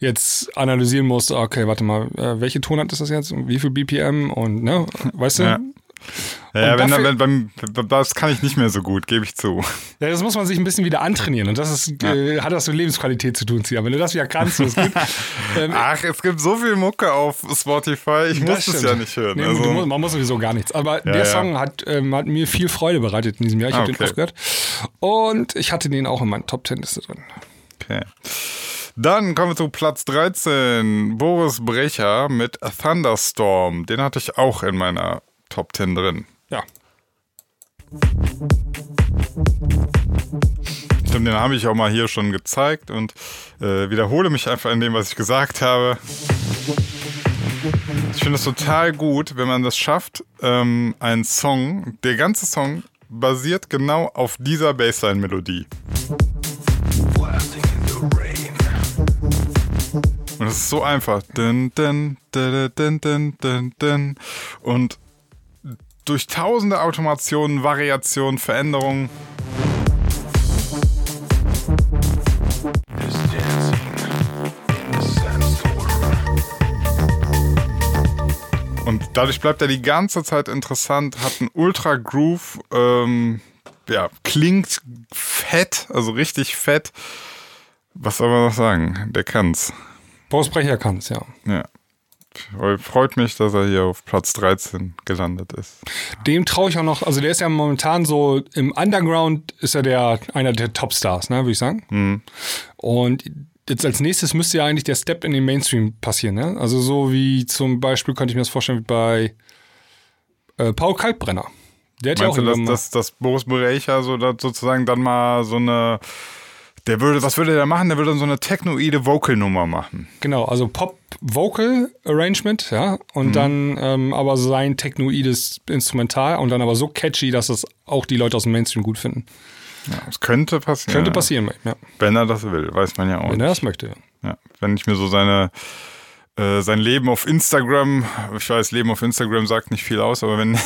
jetzt analysieren muss, okay, warte mal, äh, welche Tonart ist das jetzt? und Wie viel BPM und ne, weißt du? Ja. Ja, wenn, dafür- wenn, beim, das kann ich nicht mehr so gut, gebe ich zu. Ja, das muss man sich ein bisschen wieder antrainieren. Und das ist, äh, hat das mit Lebensqualität zu tun, Sia. Wenn du das wieder kannst, ist gut. ähm, Ach, es gibt so viel Mucke auf Spotify, ich muss das es stimmt. ja nicht hören. Nee, also, musst, man muss sowieso gar nichts. Aber der ja. Song hat, ähm, hat mir viel Freude bereitet in diesem Jahr. Ich Ah, habe den okay. oft gehört. Und ich hatte den auch in meinen Top Ten Liste drin. okay. Dann kommen wir zu Platz 13. Boris Brecher mit Thunderstorm. Den hatte ich auch in meiner Top 10 drin. Ja. Stimmt, den habe ich auch mal hier schon gezeigt und äh, wiederhole mich einfach in dem, was ich gesagt habe. Ich finde es total gut, wenn man das schafft, ähm, einen Song, der ganze Song basiert genau auf dieser Bassline-Melodie. Und es ist so einfach. Dun, dun, dun. Und durch tausende Automationen, Variationen, Veränderungen Und dadurch bleibt er die ganze Zeit interessant, hat einen Ultra Groove, ähm, ja, klingt fett, also richtig fett. Was soll man noch sagen? Der kann's. Boris Brecher kann es, ja. Ja. Freut mich, dass er hier auf Platz 13 gelandet ist. Dem traue ich auch noch, also der ist ja momentan so im Underground ist er der einer der Topstars, ne, würde ich sagen. Mhm. Und jetzt als nächstes müsste ja eigentlich der Step in den Mainstream passieren, ne? Also so wie zum Beispiel könnte ich mir das vorstellen wie bei äh, Paul Kalkbrenner. Der hat ja auch Meinst du, dass, dass, dass Boris Bereicher so sozusagen dann mal so eine. Der würde, was würde der machen? Der würde dann so eine technoide Vocal-Nummer machen. Genau, also Pop-Vocal-Arrangement, ja, und Mhm. dann ähm, aber sein technoides Instrumental und dann aber so catchy, dass es auch die Leute aus dem Mainstream gut finden. Ja, das könnte passieren. Könnte passieren, ja, Wenn er das will, weiß man ja auch. wenn er das möchte. Ja, wenn ich mir so seine äh, sein Leben auf Instagram, ich weiß, Leben auf Instagram sagt nicht viel aus, aber wenn,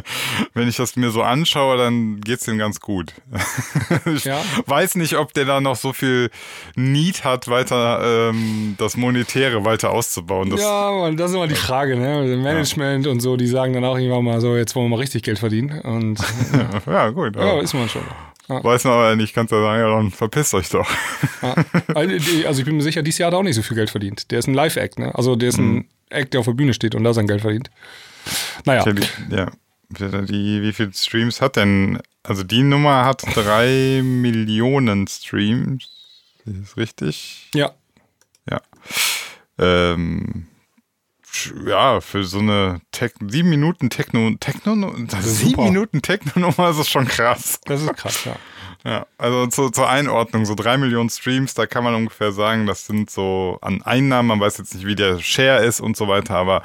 wenn ich das mir so anschaue, dann geht's ihm ganz gut. ich Ja. weiß nicht, ob der da noch so viel Need hat, weiter ähm, das Monetäre weiter auszubauen. Das, ja, Mann, das ist immer die Frage, ne? Management und so, die sagen dann auch irgendwann mal so, jetzt wollen wir mal richtig Geld verdienen. Und ja, gut. ja, ist man schon. Ja. Weiß man aber nicht, kannst ja sagen, ja, dann verpisst euch doch. Ja. Also also ich bin mir sicher, dieses Jahr hat er auch nicht so viel Geld verdient. Der ist ein Live-Act, ne? Also der ist Mhm. ein Act, der auf der Bühne steht und da sein Geld verdient. Naja, Ja, die, wie viele Streams hat denn? Also die Nummer hat drei Millionen Streams. Ist das richtig? ja. Ja. Ähm, ja, für so eine Tech sieben Minuten Techno, Techno, sieben. Minuten Techno-Nummer ist es schon krass. Das ist krass, ja. Ja, also zu, zur Einordnung, so drei Millionen Streams, da kann man ungefähr sagen, das sind so an Einnahmen, man weiß jetzt nicht, wie der Share ist und so weiter, aber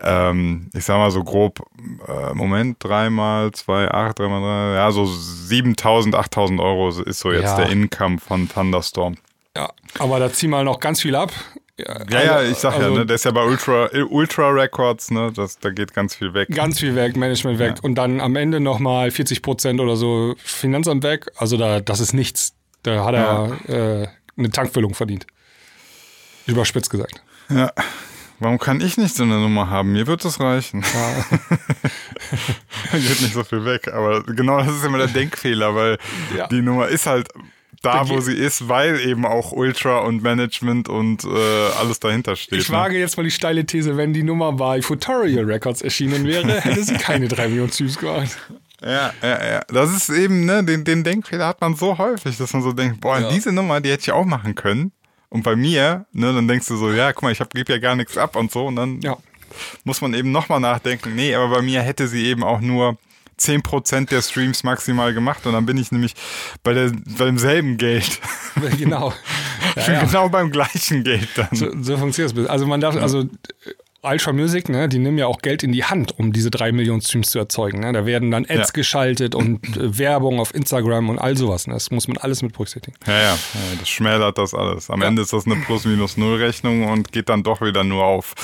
ähm, ich sag mal so grob, äh, Moment, dreimal zwei, acht, dreimal drei, ja, so 7000, 8000 Euro ist so jetzt Ja. der Income von Thunderstorm. Ja, aber da ziehen wir noch ganz viel ab. Ja, ja, ich sag ja, also ne, der ist ja bei Ultra, Ultra Records, ne, das, da geht ganz viel weg. Ganz viel weg, Management weg und dann am Ende nochmal 40 Prozent oder so Finanzamt weg. Also da, das ist nichts. Da hat er äh, eine Tankfüllung verdient. Überspitzt gesagt. Ja. Warum kann ich nicht so eine Nummer haben? Mir wird es reichen. Geht nicht so viel weg, aber genau das ist immer der Denkfehler, weil Ja. die Nummer ist halt da, wo sie ist, weil eben auch Ultra und Management und äh, alles dahinter steht. Ich ne? wage jetzt mal die steile These, wenn die Nummer bei Futorial Records erschienen wäre, hätte sie keine 3 Millionen Streams gemacht. Ja, ja, ja. Das ist eben, ne, den, den Denkfehler hat man so häufig, dass man so denkt, boah, Ja. diese Nummer, die hätte ich auch machen können. Und bei mir, ne, dann denkst du so, ja, guck mal, ich hab, gebe ja gar nichts ab und so. Und dann Ja. muss man eben nochmal nachdenken, nee, aber bei mir hätte sie eben auch nur 10% der Streams maximal gemacht und dann bin ich nämlich bei, der, bei demselben Geld. Genau. Ich bin genau beim gleichen Geld dann. So, so funktioniert es. Also man darf, also äh, Ultra Music, ne, die nehmen ja auch Geld in die Hand, um diese drei Millionen Streams zu erzeugen. Ne? Da werden dann Ads Ja. geschaltet und äh, Werbung auf Instagram und all sowas. Ne? Das muss man alles mit berücksichtigen. Ja, ja, ja, das schmälert das alles. Am Ende ist das eine Plus-Minus-Null-Rechnung und geht dann doch wieder nur auf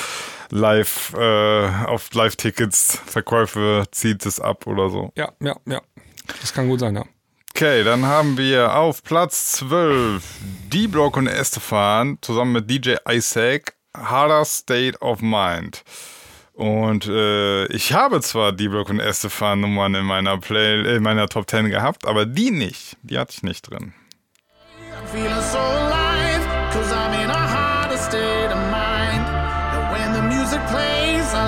Live, äh, auf Live-Tickets, Verkäufe, zieht es ab oder so. Ja, ja, ja. Das kann gut sein, ja. Okay, dann haben wir auf Platz 12 D-Block und Estefan zusammen mit DJ Isaac, Harder State of Mind. Und äh, ich habe zwar D-Block und Estefan Nummern in meiner Play in meiner Top 10 gehabt, aber die nicht. Die hatte ich nicht drin. I'm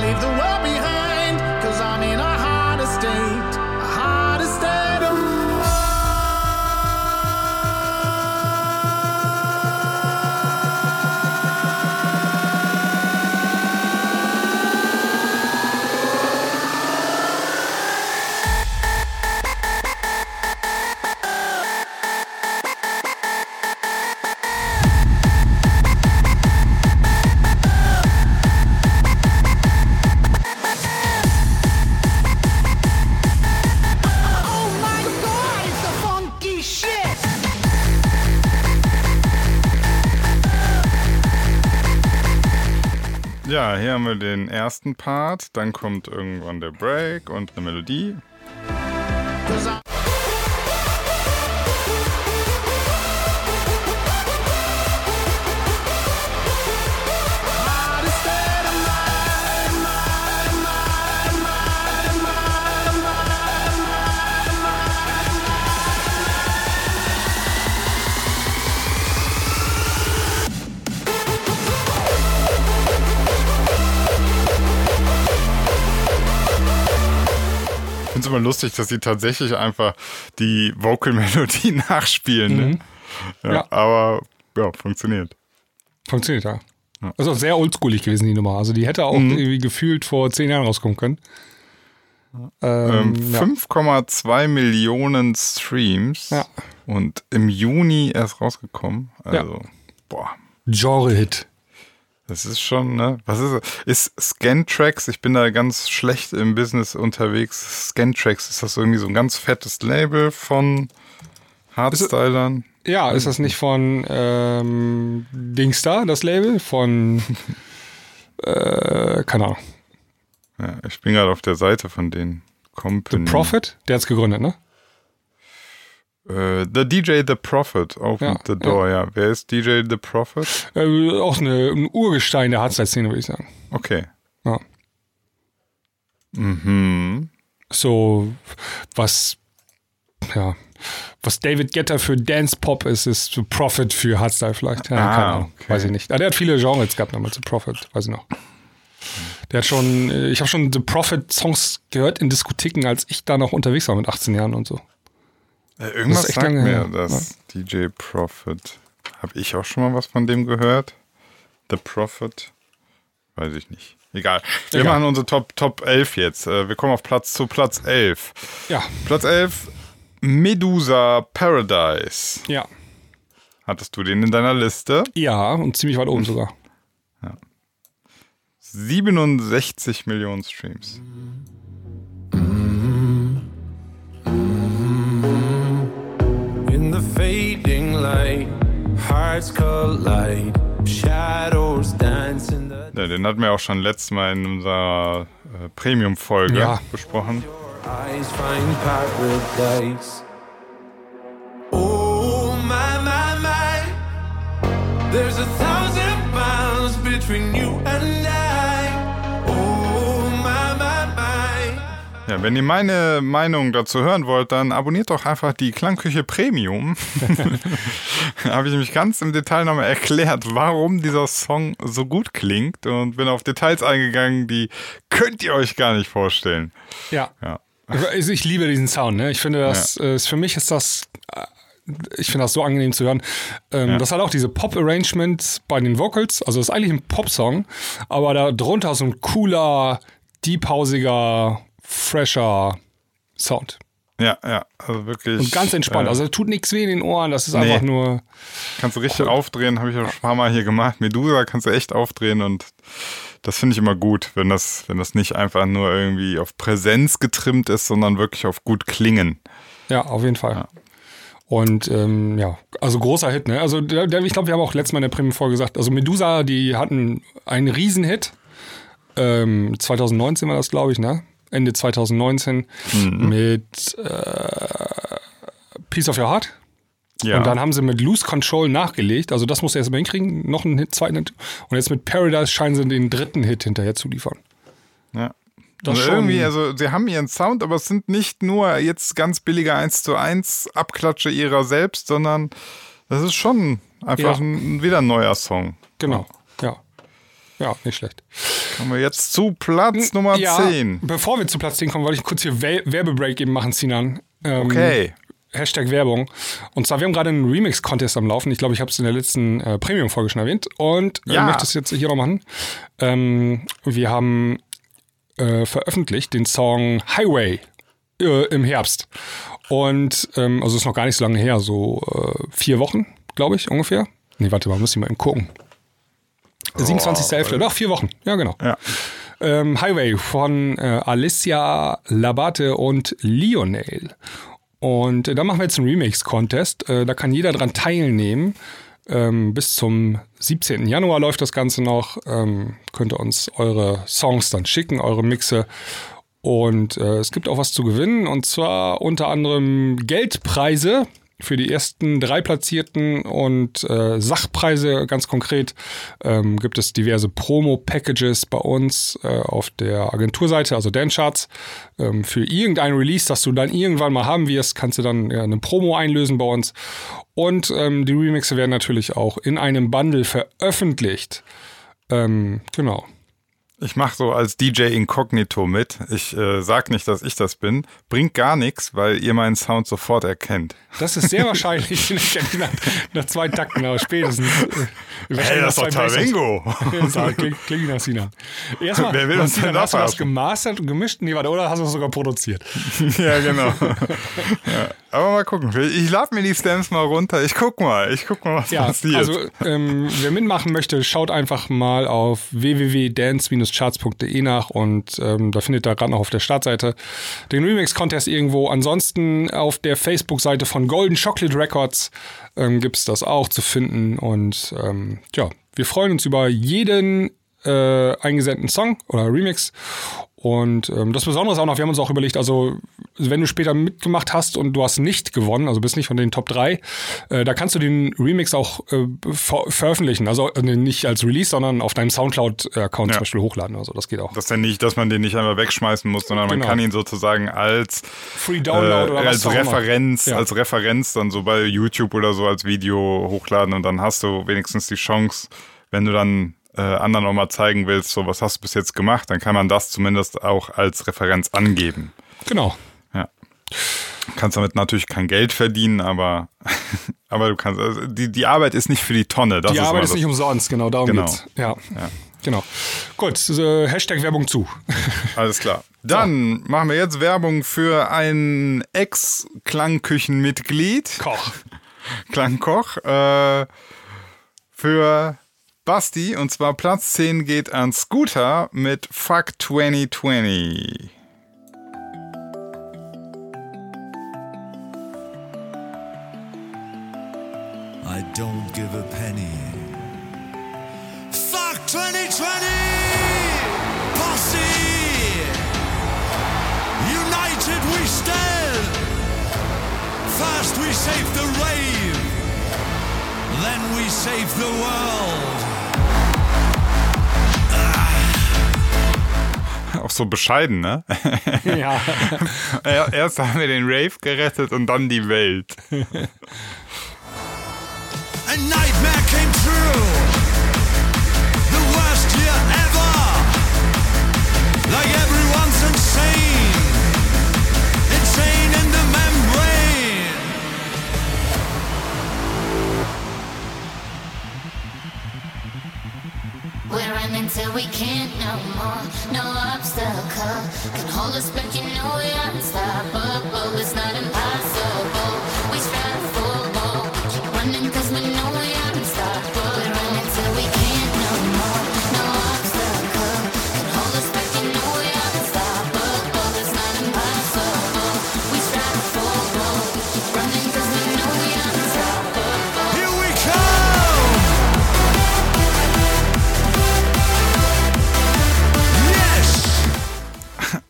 leave the world behind, cause I'm in a harder state, Hier haben wir den ersten Part, dann kommt irgendwann der Break und eine Melodie. Es immer lustig, dass sie tatsächlich einfach die Vocal-Melodie nachspielen. Ne? Ja, Ja. Aber ja, funktioniert. Funktioniert, ja. Ist auch sehr oldschoolig gewesen, die Nummer. Also die hätte auch irgendwie gefühlt vor zehn Jahren rauskommen können. Ähm, Ähm, ja. 5,2 Millionen Streams Ja. und im Juni erst rausgekommen. Also, boah, Genre-Hit. Das ist schon, ne? Was ist es? Ist Scantrax, ich bin da ganz schlecht im Business unterwegs. Scantrax, ist das irgendwie so ein ganz fettes Label von Hardstylern? Ja, ist das nicht von ähm, Dingstar, das Label? Von, äh, keine Ahnung, Ja, ich bin gerade auf der Seite von den Company. Prophet? Der hat's gegründet, ne? Äh, the DJ The Prophet opened Ja, the door, ja. Wer ist DJ The Prophet? Äh, auch eine, ein Urgestein der Hardstyle-Szene, würde ich sagen. Okay. Ja. Mhm. So, was, ja, was David Getter für Dance Pop ist, ist so Prophet für Hardstyle vielleicht. Ja, Ah, okay. weiß ich nicht. Ah, der hat viele Genres gehabt damals, The Prophet, weiß ich noch. Der hat schon, äh, ich habe schon The Prophet Songs gehört in Diskotheken, als ich da noch unterwegs war mit 18 Jahren und so. Äh, irgendwas Das sagt mir her, das DJ Prophet. Habe ich auch schon mal was von dem gehört? The Prophet? Weiß ich nicht. Egal. Wir Egal. machen unsere Top, Top 11 jetzt. Äh, Wir kommen auf Platz zu Platz 11. Ja, Platz 11, Medusa Paradise. ja. Hattest du den in deiner Liste? Ja, und ziemlich weit oben sogar. 67 Millionen Streams. In the fading light, hearts collide, shadows dance in the Ja, den hatten wir auch schon letztes Mal in unserer äh, Premium-Folge Ja. besprochen. eyes find paradise. Oh my my my, there's a thousand miles between you and I. Ja, wenn ihr meine Meinung dazu hören wollt, dann abonniert doch einfach die Klangküche Premium. da habe ich nämlich ganz im Detail nochmal erklärt, warum dieser Song so gut klingt und bin auf Details eingegangen, die könnt ihr euch gar nicht vorstellen. Ja. Ja. Also ich liebe diesen Sound, ne? Ich finde das, äh, ist- für mich ist das, äh, ich finde das so angenehm zu hören. Ähm, Ja. Das hat auch diese Pop-Arrangement bei den Vocals, also es ist eigentlich ein Pop-Song, aber da drunter so ein cooler, deephausiger, fresher Sound. Ja, ja, also wirklich. Und ganz entspannt. äh, Also tut nichts weh in den Ohren, das ist Nee. einfach nur, Kannst du richtig aufdrehen, habe ich auch schon ein paar Mal hier gemacht. Medusa kannst du echt aufdrehen und das finde ich immer gut, wenn das, wenn das nicht einfach nur irgendwie auf Präsenz getrimmt ist, sondern wirklich auf gut klingen. ja, auf jeden Fall. Und ähm, ja, also großer Hit, ne? Also ich glaube, wir haben auch letztes Mal in der Premium-Folge gesagt, also Medusa, die hatten einen Riesenhit. Ähm, 2019 war das, glaube ich, ne? Ende 2019 mit äh, Piece of Your Heart. Ja. Und dann haben sie mit Loose Control nachgelegt. Also das muss er erst mal hinkriegen. Noch einen Hit, zweiten Hit. Und jetzt mit Paradise scheinen sie den dritten Hit hinterher zu liefern. Ja. Das schon- irgendwie, also sie haben ihren Sound, aber es sind nicht nur jetzt ganz billige 1 zu 1 Abklatsche ihrer selbst, sondern das ist schon einfach Ja. ein, wieder ein neuer Song. Genau. Ja. Ja, nicht schlecht. Kommen wir jetzt zu Platz Nummer ja, 10. Bevor wir zu Platz 10 kommen, wollte ich kurz hier We Werbebreak eben machen, Sinan. Ähm, Okay. Hashtag Werbung. Und zwar, wir haben gerade einen Remix-Contest am Laufen. Ich glaube, ich habe es in der letzten äh, Premium-Folge schon erwähnt. Und äh, Ja. möchte es jetzt hier noch machen. Ähm, wir haben äh, veröffentlicht den Song Highway äh, im Herbst. Und, ähm, also ist noch gar nicht so lange her, so äh, vier Wochen, glaube ich, ungefähr. Nee, warte mal, muss ich mal eben gucken. 27.11. Doch, vier Wochen. Ja, genau. Ja. Ähm, Highway von äh, Alicia Labate und Lionel. Und äh, da machen wir jetzt einen Remix-Contest. Äh, da kann jeder dran teilnehmen. Ähm, bis zum 17. Januar läuft das Ganze noch. Ähm, könnt ihr uns eure Songs dann schicken, eure Mixe. Und äh, es gibt auch was zu gewinnen. Und zwar unter anderem Geldpreise für die ersten drei Platzierten und äh, Sachpreise ganz konkret. Ähm, gibt es diverse Promo-Packages bei uns äh, auf der Agenturseite, also Dancharts. Ähm, für irgendein Release, das du dann irgendwann mal haben wirst, kannst du dann ja, eine Promo einlösen bei uns. Und ähm, die Remixe werden natürlich auch in einem Bundle veröffentlicht. Ähm, genau. Ich mache so als DJ Incognito mit. Ich äh, sag nicht, dass ich das bin. Bringt gar nichts, weil ihr meinen Sound sofort erkennt. Das ist sehr wahrscheinlich. Ich nach, nach zwei Takten, aber spätestens. Äh, Hey, das ist doch. Taringo. Klingt, klingt nach Sina. Erstmal, Wer will uns denn hast du das das gemastert und gemischt? Nee, warte, oder hast du es sogar produziert? ja, genau. ja. Aber mal gucken. Ich lade mir die Stems mal runter. Ich guck mal. Ich guck mal, was Ja, passiert. also ähm, wer mitmachen möchte, schaut einfach mal auf www.dance-charts.de nach und ähm, da findet ihr gerade noch auf der Startseite den Remix-Contest irgendwo. Ansonsten auf der Facebook-Seite von Golden Chocolate Records ähm, gibt es das auch zu finden und ähm, ja, wir freuen uns über jeden äh, eingesendeten Song oder Remix. Und ähm, das Besondere ist auch noch, wir haben uns auch überlegt, also wenn du später mitgemacht hast und du hast nicht gewonnen, also bist nicht von den Top 3, äh, da kannst du den Remix auch äh, ver veröffentlichen. Also äh, nicht als Release, sondern auf deinem Soundcloud-Account Ja. zum Beispiel hochladen. Also das geht auch. das ist ja nicht, dass man den nicht einfach wegschmeißen muss, sondern man Genau. kann ihn sozusagen als Free Download äh, oder was als. Referenz, Ja. als Referenz dann so bei YouTube oder so als Video hochladen und dann hast du wenigstens die Chance, wenn du dann äh, anderen noch mal zeigen willst, so was hast du bis jetzt gemacht, dann kann man das zumindest auch als Referenz angeben. Genau. Ja. Kannst damit natürlich kein Geld verdienen, aber, aber du kannst, also die, die Arbeit ist nicht für die Tonne. Die ist Arbeit ist nicht umsonst, genau, darum Genau. geht's. Ja. Genau. Gut, äh, Hashtag Werbung zu. Alles klar. Dann machen wir jetzt Werbung für ein Ex-Klangküchenmitglied. Koch. Klangkoch. Äh, für Basti. Und zwar Platz 10 geht an Scooter mit Fuck 2020. I don't give a penny. Fuck 2020! Posse! United we stand! First we save the rave, then we save the world. Auch so bescheiden, ne? ja. Erst haben wir den Rave gerettet und dann die Welt. A nightmare came true. Till we can't no more. No obstacle can hold us back. You know we're unstoppable. It's not impossible.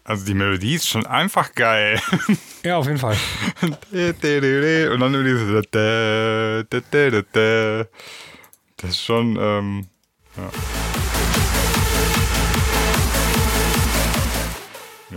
Also die Melodie ist schon einfach geil. ja, auf jeden Fall. Und dann nur dieses Das ist schon, ähm, ja.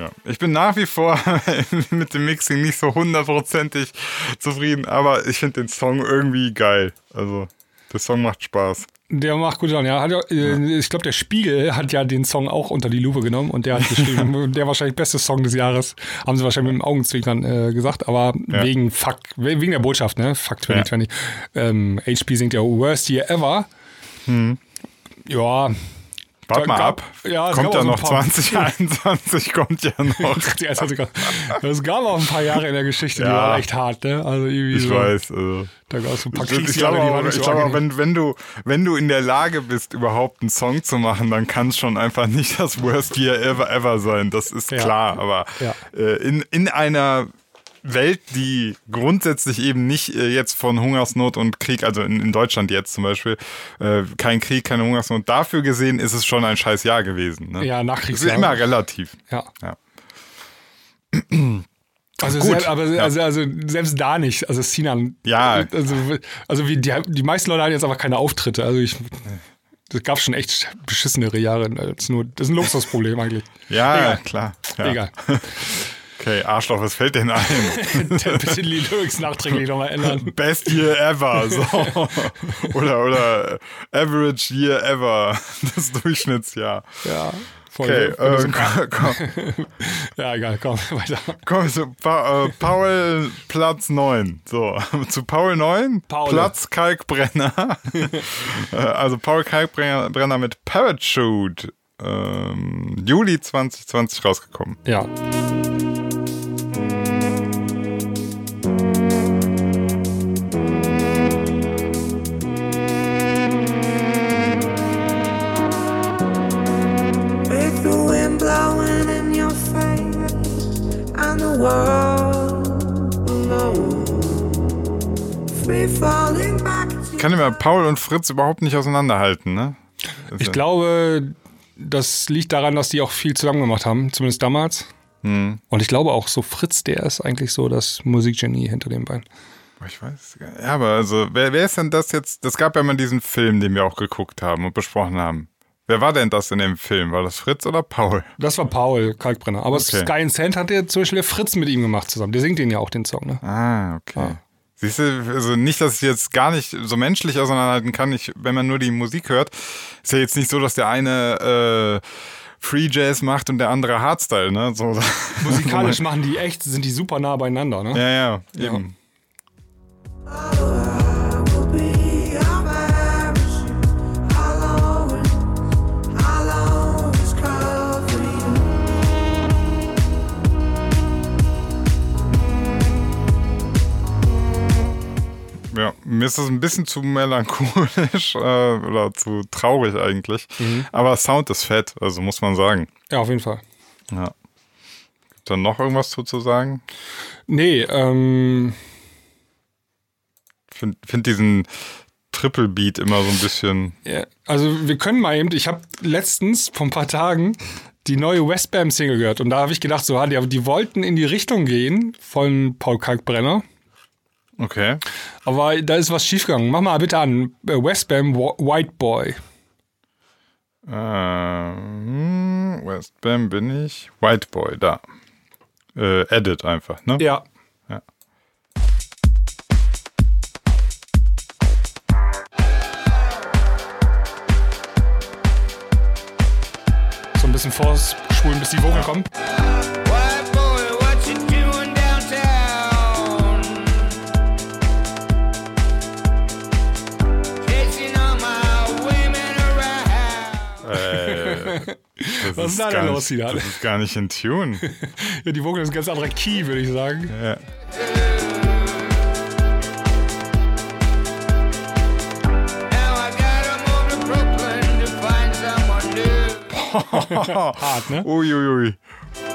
Ja. Ich bin nach wie vor mit dem Mixing nicht so hundertprozentig zufrieden, aber ich finde den Song irgendwie geil. Also, der Song macht Spaß. Der macht gut an, ja. Hat ja, äh, Ich glaube, der Spiegel hat ja den Song auch unter die Lupe genommen und der hat geschrieben, der wahrscheinlich beste Song des Jahres. Haben sie wahrscheinlich mit dem Augenzwinkern äh, gesagt, aber Ja. wegen Fuck, wegen der Botschaft, ne? Fuck 2020. Ähm, HP singt ja Worst Year Ever. Ja. Wart mal gab- ab. Ja, kommt ja auch so noch paar- 2021, kommt ja noch. Es gab auch ein paar Jahre in der Geschichte, die Ja. waren echt hart, ne? Also irgendwie Ich so, weiß. Also. Da gab es ein paar ich Kriegsjahre, glaube die auch, waren nicht ich so glaube auch wenn, wenn, du, wenn du in der Lage bist, überhaupt einen Song zu machen, dann kann es schon einfach nicht das Worst Year ever ever sein. Das ist Ja. klar. Aber Ja. äh, in, in einer Welt, die grundsätzlich eben nicht äh, jetzt von Hungersnot und Krieg, also in, in Deutschland jetzt zum Beispiel, äh, kein Krieg, keine Hungersnot, dafür gesehen ist es schon ein scheiß Jahr gewesen. Ne? Ja, Das ist Nachkriegsjahr. immer relativ. Ja. Ja. Also, Gut. Selbst, aber Ja. also, also selbst da nicht. Also Sinan. Ja. Also, also wie die, die meisten Leute hatten jetzt aber keine Auftritte. Also ich. Es gab schon echt beschissenere Jahre als nur. Das ist ein Luxusproblem eigentlich. Ja, Egal. klar. Ja. Egal. Okay, Arschloch, was fällt denn ein? Bitte die Lyrics nachträglich nochmal ändern. Best Year ever. So. oder, oder Average Year ever. Das Durchschnittsjahr. Ja. Voll Okay, du äh, komm, ja, egal, komm, weiter. komm zu pa äh, Paul Platz 9. So, zu Paul 9, Paul. Platz Kalkbrenner. Äh, also Paul Kalkbrenner Brenner mit Parachute. Ähm, Juli 2020 rausgekommen. Ja. To Kann immer Paul und Fritz überhaupt nicht auseinanderhalten, ne? Ich glaube, das liegt daran, dass die auch viel zusammen gemacht haben, zumindest damals. Hm. Und ich glaube auch so Fritz, der ist eigentlich so das Musikgenie hinter den beiden. Ich weiß gar nicht. Ja, aber also, wer, wer ist denn das jetzt? Das gab ja mal diesen Film, den wir auch geguckt haben und besprochen haben. Wer war denn das in dem Film? War das Fritz oder Paul? Das war Paul Kalkbrenner. Aber Okay. Sky and Sand hat ja zum Beispiel der Fritz mit ihm gemacht zusammen. Der singt den ja auch, den Song, ne? Ah, okay. Siehst du, also nicht, dass ich jetzt gar nicht so menschlich auseinanderhalten kann, ich, wenn man nur die Musik hört, ist ja jetzt nicht so, dass der eine äh, Free Jazz macht und der andere Hardstyle, ne? So, Musikalisch machen die echt, sind die super nah beieinander, ne? Ja, ja, eben. will Ja, mir ist das ein bisschen zu melancholisch äh, oder zu traurig eigentlich. Aber Sound ist fett, also muss man sagen. Ja, auf jeden Fall. Ja. Gibt da noch irgendwas zu, zu sagen? Nee, ähm, Ich finde find diesen Triple Beat immer so ein bisschen. ja, also wir können mal eben, ich habe letztens vor ein paar Tagen die neue Westbam Single gehört und da habe ich gedacht, so, ah, die, die wollten in die Richtung gehen von Paul Kalkbrenner. Okay. Aber da ist was schiefgegangen. Mach mal bitte an. Äh, Westbam White Boy. Ähm, West Bam bin ich. White Boy, da. Äh, edit einfach, ne? Ja. Ja. So ein bisschen vorspulen, bis die Wogen kommen. Das Was ist da denn los, Sinan? Das ist gar nicht in Tune. Ja, die Wogen ist ein ganz anderer Key, würde ich sagen. Ja. Hart, ne? Uiuiui. My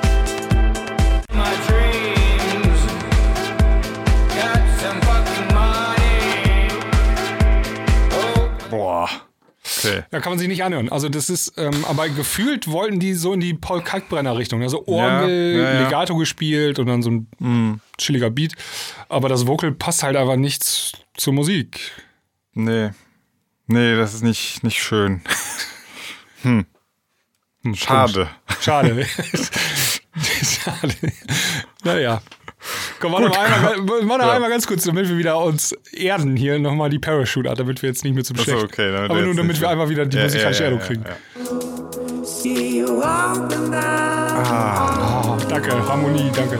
Okay. Da kann man sich nicht anhören. Also das ist, ähm, aber gefühlt wollten die so in die Paul Kalkbrenner Richtung. Also Orgel, Ja, ja, ja. Legato gespielt und dann so ein chilliger Beat. Aber das Vocal passt halt einfach nichts zur Musik. Nee. Nee, das ist nicht, nicht schön. hm. Schade. Schade. Schade. Naja. Komm, warte mal, einmal, warte mal Ja. einmal ganz kurz, damit wir wieder uns erden hier nochmal die Parachute an, damit wir jetzt nicht mehr zum Schlecht. okay, damit Aber nur damit wir einfach wieder die Ja, musikalische ja, ja, Erdung ja, kriegen. ja. See you walking down. Oh, danke, Harmonie, danke.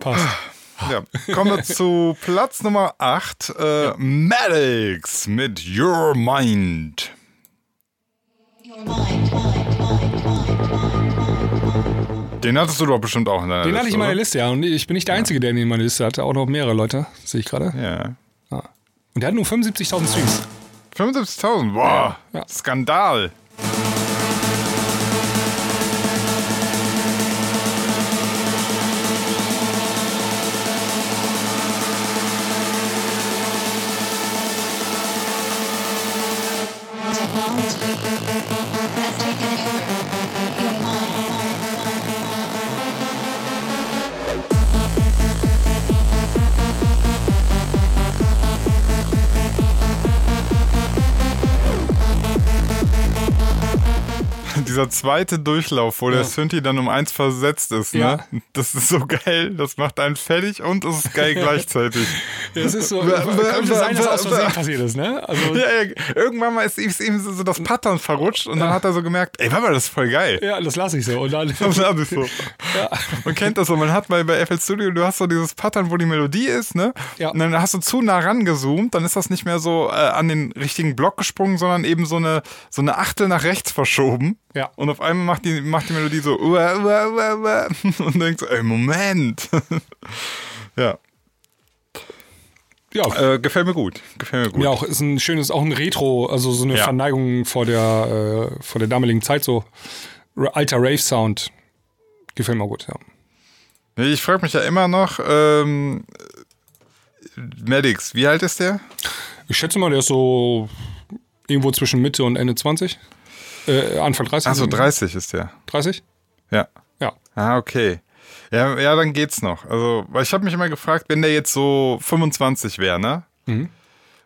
Passt. Ja. Kommen wir zu Platz Nummer 8. Äh, Maddox mit Your Mind. Den hattest du doch bestimmt auch in deiner Den Liste. hatte ich in meiner oder? Liste, ja. Und ich bin nicht der Einzige, der den in meiner Liste hatte. Auch noch mehrere Leute, sehe ich gerade. Ja. Und der hat nur 75.000 Streams. 75.000, boah, Ja. Skandal. Dieser zweite Durchlauf, wo der Synthi dann um eins versetzt ist, Ja. ne? Das ist so geil. Das macht einen fertig und es ist geil gleichzeitig. Das ist so. Könnte sein, dass aus Versehen passiert ist, ne? Also, Ja, ja, irgendwann mal ist ihm so das Pattern verrutscht und dann hat er so gemerkt, ey, warte mal, das ist voll geil. ja, das lasse ich so. Und dann. Das war nicht so. Ja. Man kennt das so, man hat mal bei FL Studio, du hast so dieses Pattern, wo die Melodie ist, ne? Ja. Und dann hast du zu nah rangezoomt, dann ist das nicht mehr so äh, an den richtigen Block gesprungen, sondern eben so eine, so eine Achtel nach rechts verschoben. Ja. Und auf einmal macht die, macht die Melodie so ua, ua, ua, ua, und denkt so, ey, Moment. ja. Ja, Äh, gefällt mir gut. Gefällt mir gut. Ja, auch ist ein schönes, auch ein Retro, also so eine Ja. Verneigung vor der, äh, vor der damaligen Zeit, so alter Rave-Sound. Gefällt mir gut, ja. Ich frage mich ja immer noch, ähm, Maddox, wie alt ist der? Ich schätze mal, der ist so irgendwo zwischen Mitte und Ende 20. Äh, Anfang 30. Achso, 30 ist der. 30? Ja. Ja. Ah, okay. Ja, ja, dann geht's noch. Also, weil ich habe mich immer gefragt, wenn der jetzt so 25 wäre, ne? Mhm.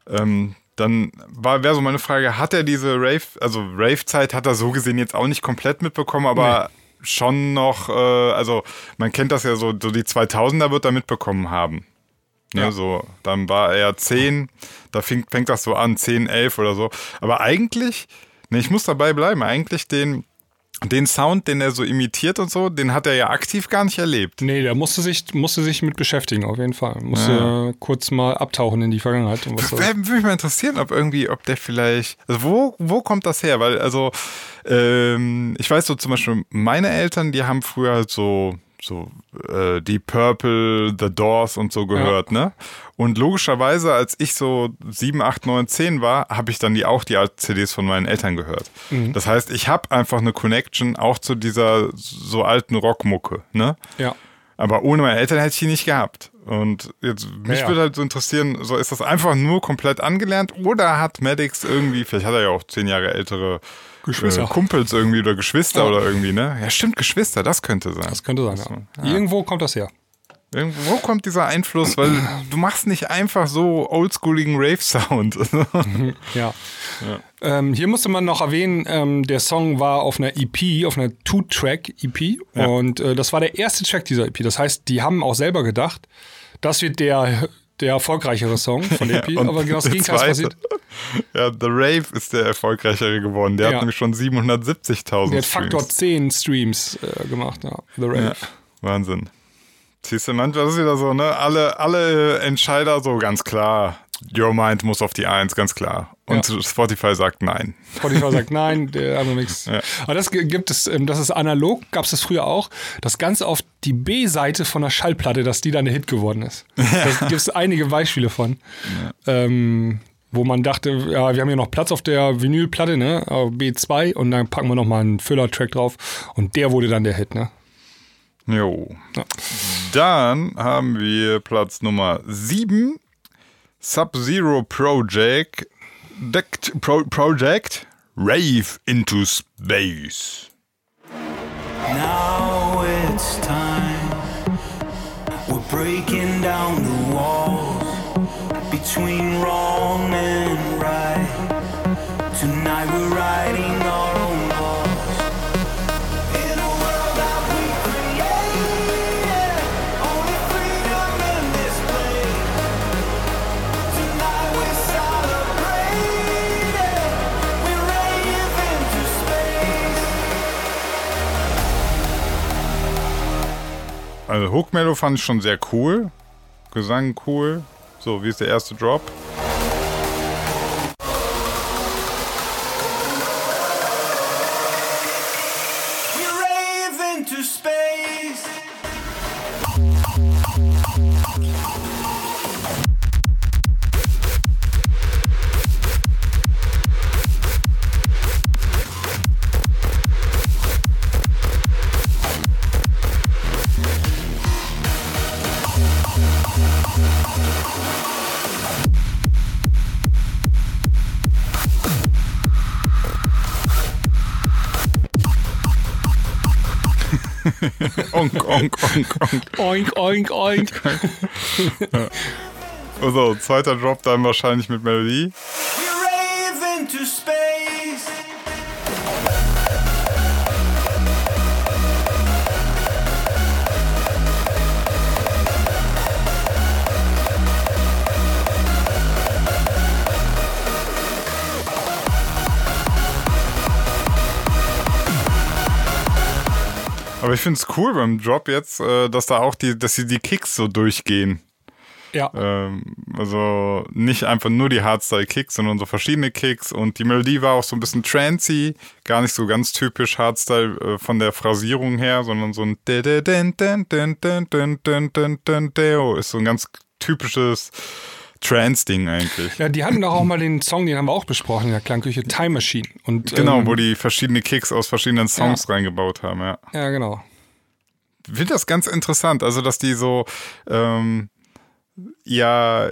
Ähm, dann war wäre so meine Frage, hat er diese Rave, also Rave-Zeit hat er so gesehen jetzt auch nicht komplett mitbekommen, aber schon noch, äh, also man kennt das ja so, so die 2000er wird er mitbekommen haben. Ne, Ja. so, dann war er 10, da fing, fängt das so an, 10, 11 oder so. Aber eigentlich, ne, ich muss dabei bleiben, eigentlich den, den Sound, den er so imitiert und so, den hat er ja aktiv gar nicht erlebt. Nee, der musste sich, musste sich mit beschäftigen, auf jeden Fall. Musste kurz mal abtauchen in die Vergangenheit. Und was. Würde mich mal interessieren, ob irgendwie, ob der vielleicht, also wo, wo kommt das her? Weil, also, ähm, ich weiß so zum Beispiel, meine Eltern, die haben früher halt so, so äh, die Purple, The Doors und so gehört, ne? Und logischerweise, als ich so 7, 8, 9, 10 war, habe ich dann die auch die alten CDs von meinen Eltern gehört. Das heißt, ich habe einfach eine Connection auch zu dieser so alten Rockmucke, ne? Ja. Aber ohne meine Eltern hätte ich die nicht gehabt. Und jetzt, mich Ja, ja. würde halt so interessieren, so ist das einfach nur komplett angelernt oder hat Maddox irgendwie, vielleicht hat er ja auch zehn Jahre ältere Geschwister. Äh, Kumpels irgendwie oder Geschwister Ja. oder irgendwie, ne? Ja, stimmt, Geschwister, das könnte sein. Das könnte sein, ja. Irgendwo kommt das her. Irgendwo kommt dieser Einfluss, weil du machst nicht einfach so oldschooligen Rave-Sound. Ja. Ähm, hier musste man noch erwähnen, ähm, der Song war auf einer EP, auf einer Two-Track-EP. Ja. Und äh, das war der erste Track dieser EP. Das heißt, die haben auch selber gedacht, das wird der, der erfolgreichere Song von EP. Und aber genau das Gegenteil ist passiert. Ja, The Rave ist der erfolgreichere geworden. Der Ja. hat nämlich schon 770.000 Der hat Faktor Streams. 10 Streams äh, gemacht, ja. The Rave. Ja, Wahnsinn. Siehst du, manchmal ist es wieder so, ne? Alle, alle Entscheider so ganz klar. Your Mind muss auf die Eins, ganz klar. Und Spotify sagt nein. Spotify sagt nein, der andere nichts. Ja. Aber das gibt es, ähm, das ist analog, gab es das früher auch, das Ganze auf die B-Seite von der Schallplatte, dass die dann der Hit geworden ist. Da gibt es einige Beispiele von. Ähm, wo man dachte, ja, wir haben hier noch Platz auf der Vinylplatte, ne, auf B2 und dann packen wir noch mal einen Füller-Track drauf und der wurde dann der Hit, ne. Jo. Dann haben wir Platz Nummer 7. Sub-Zero Project. Dect- Pro Project. Rave into Space. Now it's time. We're breaking down the walls between wrong and right. Tonight we're writing Also Hook Mellow fand ich schon sehr cool. Gesang cool. So, wie ist der erste Drop? Onk, onk, onk, onk. Oink, oink, oink. Also, zweiter Drop dann wahrscheinlich mit Melodie. Aber ich finde es cool beim Drop jetzt, äh, dass da auch die, dass sie die Kicks so durchgehen. Ja. Ähm, also nicht einfach nur die Hardstyle-Kicks, sondern so verschiedene Kicks und die Melodie war auch so ein bisschen trancy, gar nicht so ganz typisch Hardstyle äh, von der Phrasierung her, sondern so ein ist so ein ganz typisches Trance-Ding eigentlich. Ja, die hatten doch auch mal den Song, den haben wir auch besprochen in der Klangküche, Time Machine. Und, Genau, ähm, wo die verschiedene Kicks aus verschiedenen Songs reingebaut haben, ja. Ja, genau. Ich finde das ganz interessant, also dass die so, ähm, ja,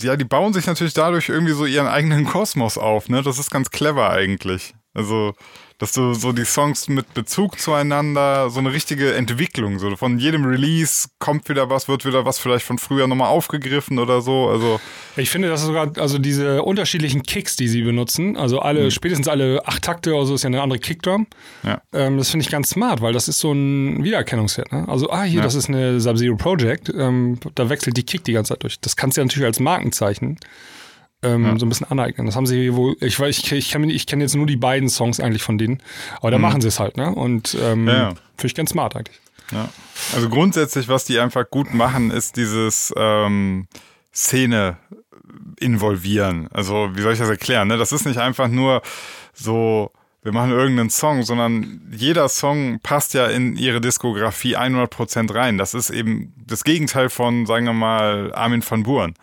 ja, die bauen sich natürlich dadurch irgendwie so ihren eigenen Kosmos auf, ne? Das ist ganz clever eigentlich. Also, dass du so die Songs mit Bezug zueinander, so eine richtige Entwicklung, so von jedem Release kommt wieder was, wird wieder was vielleicht von früher nochmal aufgegriffen oder so. Also, Ich finde, dass sogar, also diese unterschiedlichen Kicks, die sie benutzen, also alle, spätestens alle acht Takte oder so ist ja eine andere Kickdrum. ja. Ähm, das finde ich ganz smart, weil das ist so ein Wiedererkennungswert. Ne? Also, ah, hier, Ja. das ist eine Sub-Zero Project. Ähm, da wechselt die Kick die ganze Zeit durch. Das kannst du ja natürlich als Markenzeichen ähm, so ein bisschen aneignen. Das haben sie wohl, ich weiß, ich, ich kenne kenn jetzt nur die beiden Songs eigentlich von denen, aber da Mhm. machen sie es halt, ne? Und ähm, Ja, ja. finde ich ganz smart eigentlich. Ja. Also grundsätzlich, was die einfach gut machen, ist dieses ähm, Szene involvieren. Also, wie soll ich das erklären? Ne? Das ist nicht einfach nur so, wir machen irgendeinen Song, sondern jeder Song passt ja in ihre Diskografie 100% rein. Das ist eben das Gegenteil von, sagen wir mal, Armin van Buuren.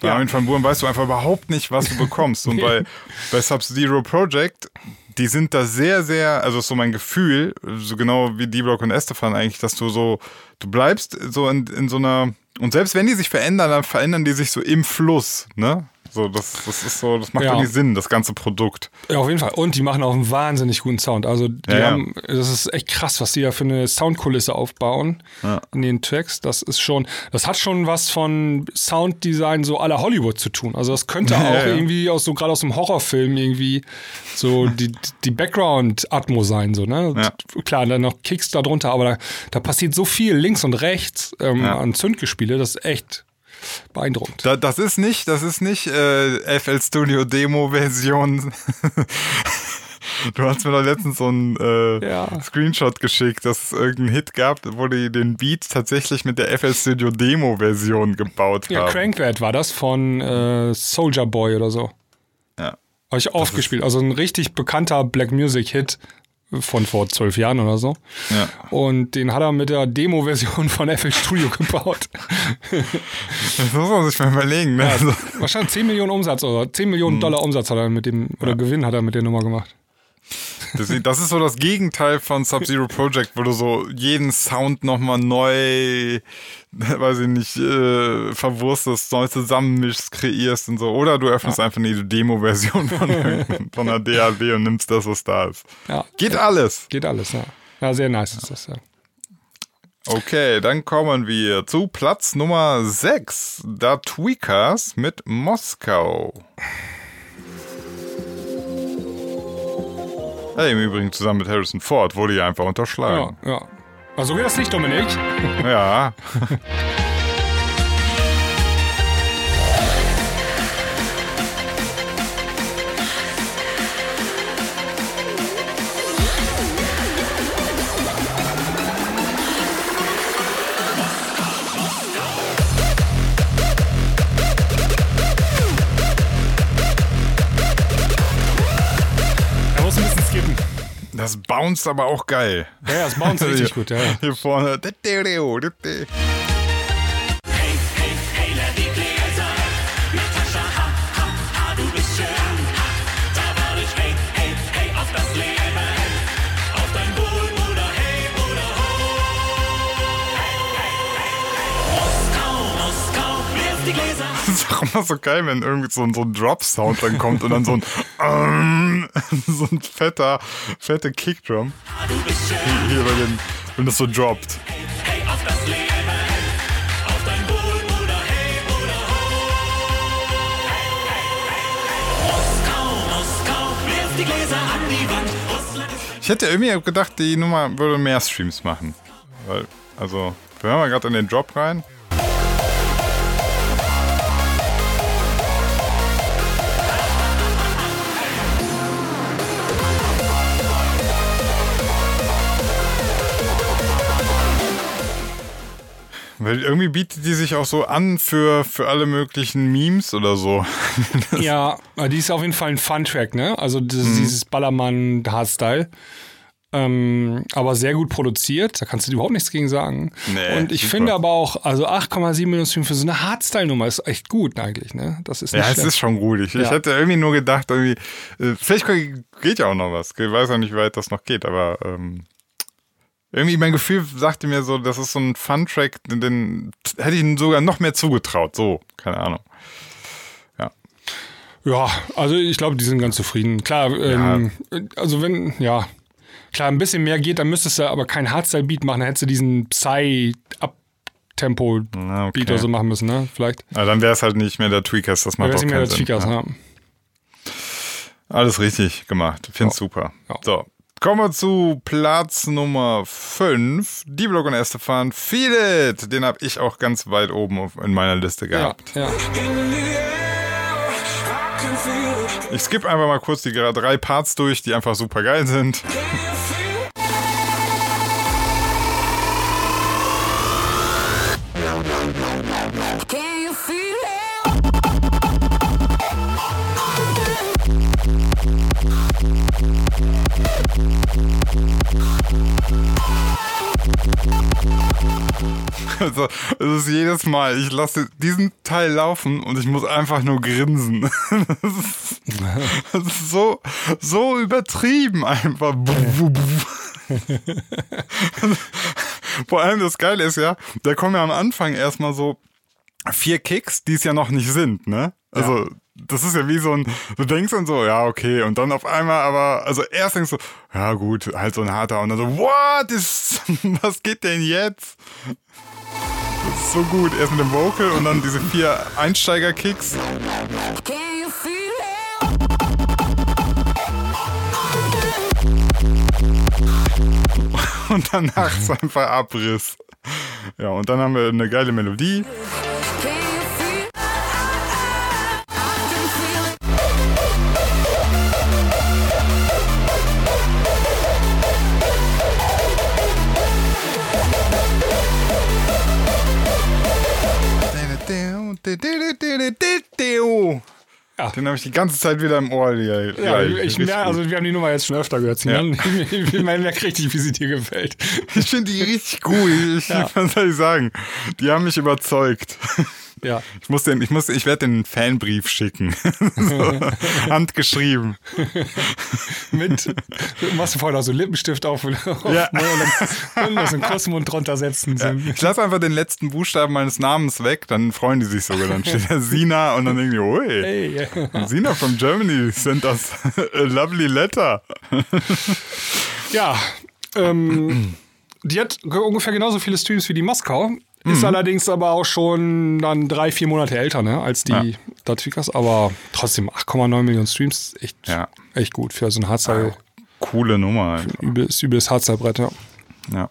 Bei Ja. Armin van Buuren weißt du einfach überhaupt nicht, was du bekommst. Und bei, bei Sub-Zero Project, die sind da sehr, sehr, also ist so mein Gefühl, so genau wie D-Block und Estefan eigentlich, dass du so, du bleibst so in, in so einer, und selbst wenn die sich verändern, dann verändern die sich so im Fluss, ne? So, das, das ist so, das macht Ja. irgendwie Sinn, das ganze Produkt. Ja, auf jeden Fall. Und die machen auch einen wahnsinnig guten Sound. Also, die Ja, haben, das ist echt krass, was die da für eine Soundkulisse aufbauen in den Tracks. Das ist schon, das hat schon was von Sounddesign so aller Hollywood zu tun. Also, das könnte auch irgendwie aus so, gerade aus einem Horrorfilm irgendwie so die, die Background-Atmo sein, so, ne? Klar, dann noch Kicks da drunter, aber da, da passiert so viel links und rechts ähm, an Zündgespiele, das ist echt beeindruckend. Da, das ist nicht, das ist nicht äh, FL Studio Demo Version. Du hast mir doch letztens so einen äh, Ja. Screenshot geschickt, dass es irgendeinen Hit gab, wo die den Beat tatsächlich mit der FL Studio Demo Version gebaut Ja, haben. Crankwert war das von äh, Soldier Boy oder so. Ja. Habe ich oft gespielt. Also ein richtig bekannter Black Music Hit von vor zwölf Jahren oder so. Ja. Und den hat er mit der Demo-Version von FL Studio gebaut. Das muss man sich mal überlegen. Ne? Also, Wahrscheinlich 10 Millionen Umsatz oder 10 Millionen Hm. Dollar Umsatz hat er mit dem, oder Gewinn hat er mit der Nummer gemacht. Das, das ist so das Gegenteil von Sub-Zero Project, wo du so jeden Sound nochmal neu, weiß ich nicht, äh, verwurstest, neu zusammenmischst, kreierst und so. Oder du öffnest einfach eine Demo-Version von, von einer DAW und nimmst das, was da ist. Ja. Geht alles. Geht alles, ja. Ja, sehr nice ist das, ja. Okay, dann kommen wir zu Platz Nummer 6. Da Tweakers mit Moskau. Hey, im Übrigen zusammen mit Harrison Ford wurde ja einfach unterschlagen. Ja, ja. Also geht das nicht, Dominik? Ja. Das bounced aber auch geil. Ja, das bounced richtig gut, ja. Hier vorne. Auch immer so geil, wenn irgendwie so, ein- so ein Drop-Sound dann kommt und dann so ein, ähm, so ein fetter, fette Kickdrum. Hier, hier bei den, wenn das so droppt. Ich hätte irgendwie gedacht, die Nummer würde mehr Streams machen. Weil, also, wir hören mal gerade in den Drop rein. Weil irgendwie bietet die sich auch so an für, für alle möglichen Memes oder so. Ja, die ist auf jeden Fall ein Fun-Track, ne? Also das, Mhm. dieses Ballermann-Hardstyle. Ähm, aber sehr gut produziert, da kannst du überhaupt nichts gegen sagen. Nee, Und ich super. finde aber auch, also 8,7 Millionen Streams für so eine Hardstyle-Nummer ist echt gut eigentlich, ne? Das ist nicht Ja, es ist schon gut. Ich, ich Ja. hätte irgendwie nur gedacht, irgendwie, äh, vielleicht geht ja auch noch was. Ich weiß ja nicht, wie weit das noch geht, aber ähm, irgendwie mein Gefühl sagte mir so, das ist so ein Fun-Track, den, den hätte ich ihm sogar noch mehr zugetraut. So, keine Ahnung. Ja, also ich glaube, die sind ganz zufrieden. Klar, ähm, also wenn, ja, klar, ein bisschen mehr geht, dann müsstest du aber kein Hardstyle-Beat machen, dann hättest du diesen Psy-Up-Tempo-Beat okay. oder so machen müssen, ne? Vielleicht. Aber dann wäre es halt nicht mehr der Tweakers, das macht Wäre auch es nicht mehr der. Tweakers, ja. ja. Alles richtig gemacht. Find's super. So. Kommen wir zu Platz Nummer 5. Die Block und Estefan. Feel It. Den habe ich auch ganz weit oben auf, in meiner Liste gehabt. Ja, ja. Ich skippe einfach mal kurz die gerade drei Parts durch, die einfach super geil sind. Can you feel Also, es ist jedes Mal, ich lasse diesen Teil laufen und ich muss einfach nur grinsen. Das ist, das ist so, so übertrieben einfach. Vor allem das Geile ist ja, da kommen ja am Anfang erstmal so vier Kicks, die es ja noch nicht sind, ne? Also, das ist ja wie so ein, du denkst dann so, ja, okay, und dann auf einmal aber, also erst denkst du, ja gut, halt so ein harter, und dann so, what ist, was geht denn jetzt? Das ist so gut, erst mit dem Vocal und dann diese vier Einsteiger-Kicks. Und danach ist einfach Abriss. Ja, und dann haben wir eine geile Melodie. Den habe ich die ganze Zeit wieder im Ohr. Ja, Ja, ich merke, also wir haben die Nummer jetzt schon öfter gehört. Ja. Ja. Ich merke richtig, wie sie dir gefällt. Ich finde die richtig gut. Ich, Ja. Was soll ich sagen? Die haben mich überzeugt. Ja. Ich muss den, ich muss, ich werde den Fanbrief schicken. so, handgeschrieben. Mit, machst du vorher noch so Lippenstift auf, auf Ja. und noch so einen Kussmund drunter setzen. So. Ich lasse einfach den letzten Buchstaben meines Namens weg, dann freuen die sich sogar. Dann steht da Sina und dann denken die, ui, Hey. Sina from Germany sent us a lovely letter. Ja, ähm, die hat ge- ungefähr genauso viele Streams wie die Moskau. Ist Mhm. allerdings aber auch schon dann drei, vier Monate älter, ne, als die Ja. Datvikas. Aber trotzdem 8,9 Millionen Streams, echt, Ja. echt gut für so ein Hardstyle. Coole Nummer. Einfach. Übles, übles Hardstyle-Brett, ja. Ja.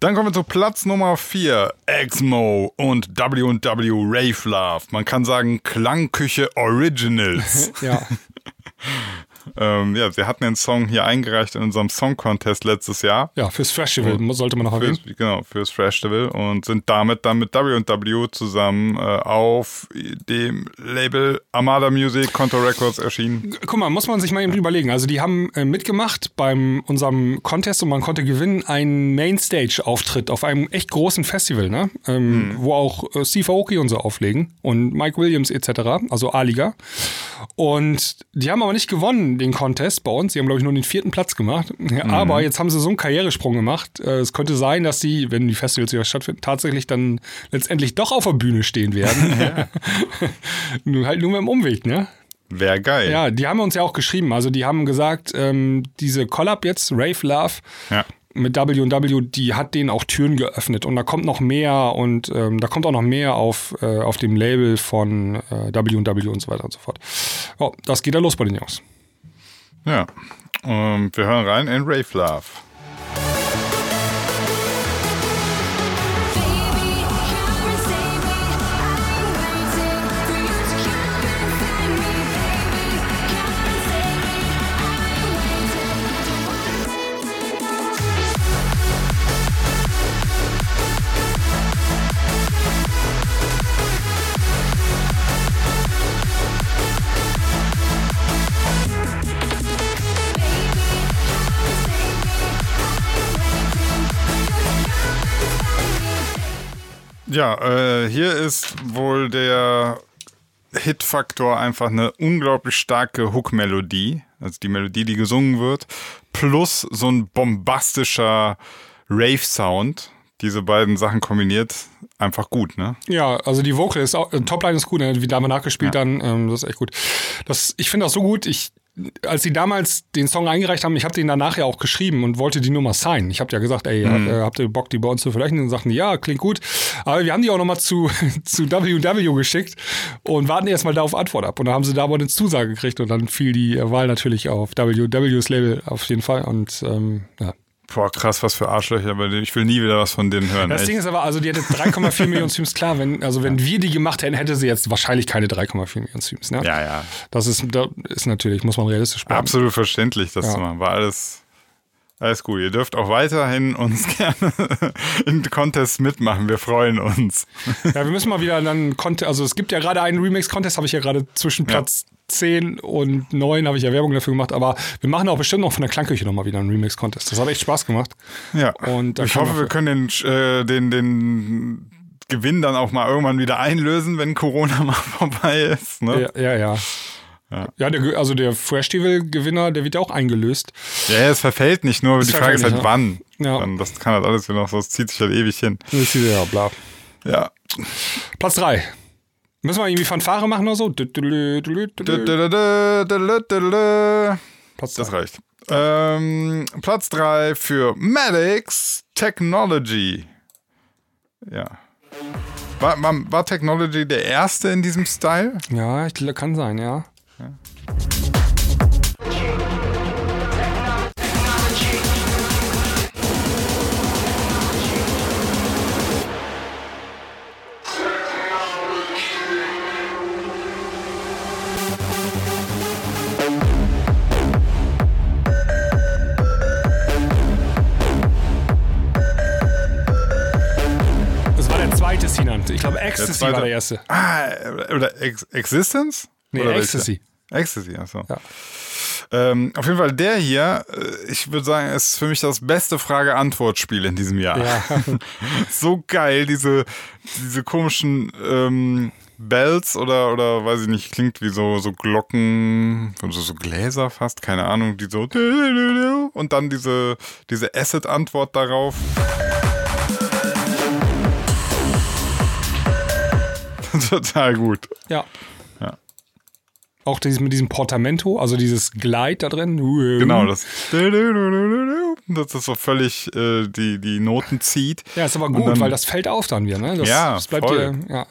Dann kommen wir zu Platz Nummer 4. Exmo und W&W Rave Love. Man kann sagen Klangküche Originals. Ja. Ähm, ja, sie hatten den Song hier eingereicht in unserem Song Contest letztes Jahr. Ja, fürs Festival sollte man noch erwähnen. Fürs, genau, fürs Festival und sind damit dann mit W&W zusammen äh, auf dem Label Armada Music, Conto Records erschienen. Guck mal, muss man sich mal eben überlegen. Also die haben äh, mitgemacht beim unserem Contest und man konnte gewinnen einen Mainstage-Auftritt auf einem echt großen Festival, ne? Ähm, wo auch äh, Steve Aoki und so auflegen und Mike Williams etc., also A-Liga. Und die haben aber nicht gewonnen, den Contest bei uns. Sie haben, glaube ich, nur den vierten Platz gemacht. Ja, Aber jetzt haben sie so einen Karrieresprung gemacht. Äh, Es könnte sein, dass sie, wenn die Festivals wieder stattfinden, tatsächlich dann letztendlich doch auf der Bühne stehen werden. nur halt nur mit dem Umweg, ne? Wäre geil. Ja, die haben uns ja auch geschrieben. Also die haben gesagt, ähm, diese Collab jetzt, Rave Love, Ja. mit W&W, die hat denen auch Türen geöffnet und da kommt noch mehr und ähm, da kommt auch noch mehr auf, äh, auf dem Label von äh, W&W und so weiter und so fort. Oh, das geht da los bei den Jungs. Ja. Und wir hören rein in Rave Love. Ja, äh, hier ist wohl der Hitfaktor einfach eine unglaublich starke Hook-Melodie, also die Melodie, die gesungen wird, plus so ein bombastischer Rave-Sound. Diese beiden Sachen kombiniert, einfach gut, ne? Ja, also die Vocal ist auch, äh, Topline ist gut, ne? wie da mal nachgespielt Ja. dann, ähm, das ist echt gut. Das, ich finde das so gut, ich, als sie damals den Song eingereicht haben, ich habe den danach ja auch geschrieben und wollte die Nummer signen. Ich habe ja gesagt, ey, äh, habt ihr Bock, die bei uns zu veröffentlichen? Und sagten die, ja, klingt gut. Aber wir haben die auch nochmal zu, zu WW geschickt und warten erstmal da auf Antwort ab. Und da haben sie da aber eine Zusage gekriegt und dann fiel die Wahl natürlich auf WWs Label auf jeden Fall. Und ähm, ja. Boah, krass, was für Arschlöcher, aber ich will nie wieder was von denen hören. Das echt. Ding ist aber, also die hätte 3,4 Millionen Streams, klar, wenn, also wenn wir die gemacht hätten, hätte sie jetzt wahrscheinlich keine 3,4 Millionen Streams, ne? ja, ja. Das ist, das ist natürlich, muss man realistisch bleiben. Absolut verständlich, das Ja. zu machen. War alles, alles gut. Ihr dürft auch weiterhin uns gerne in Contests mitmachen. Wir freuen uns. Ja, wir müssen mal wieder dann Contest, also es gibt ja gerade einen Remix-Contest, habe ich ja gerade zwischen Ja. Platz 10 und 9 habe ich ja Werbung dafür gemacht, aber wir machen auch bestimmt noch von der Klangküche nochmal wieder einen Remix-Contest. Das hat echt Spaß gemacht. Ja. Und ich hoffe, wir können den, äh, den, den Gewinn dann auch mal irgendwann wieder einlösen, wenn Corona mal vorbei ist. Ne? Ja, ja. ja. Ja. Ja, der, also der Festival-Gewinner, der wird ja auch eingelöst. Ja, ja, es verfällt nicht nur, Es die Frage ist halt nicht, wann. Ja. Dann, das kann halt alles wieder noch, so, es zieht sich halt ewig hin. Das ist Ja, bla. Ja. Platz 3. Müssen wir irgendwie Fanfare machen oder so? Platz Das reicht. Ähm, Platz 3 für Maddox Technology. Ja. War, war, war Technology der erste in diesem Style? Ja, ich, kann sein, ja. Das Ich glaube, Ecstasy war der erste. Ah, oder Ex Existence? Nee, oder? Ecstasy. Ecstasy, achso. Ja. Ähm, auf jeden Fall der hier, äh, ich würde sagen, ist für mich das beste Frage-Antwort-Spiel in diesem Jahr. Ja. so geil, diese, diese komischen ähm, Bells oder, oder weiß ich nicht, klingt wie so, so Glocken, so, so Gläser fast, keine Ahnung, die so und dann diese, diese Acid-Antwort darauf. Total gut. Ja. Ja. Auch dieses, mit diesem Portamento, also dieses Glide da drin. Genau, das, dass das so völlig äh, die, die Noten zieht. Ja, ist aber gut, dann- weil das fällt auf dann wieder, ne? Das, Ja, das bleibt voll. dir, ja.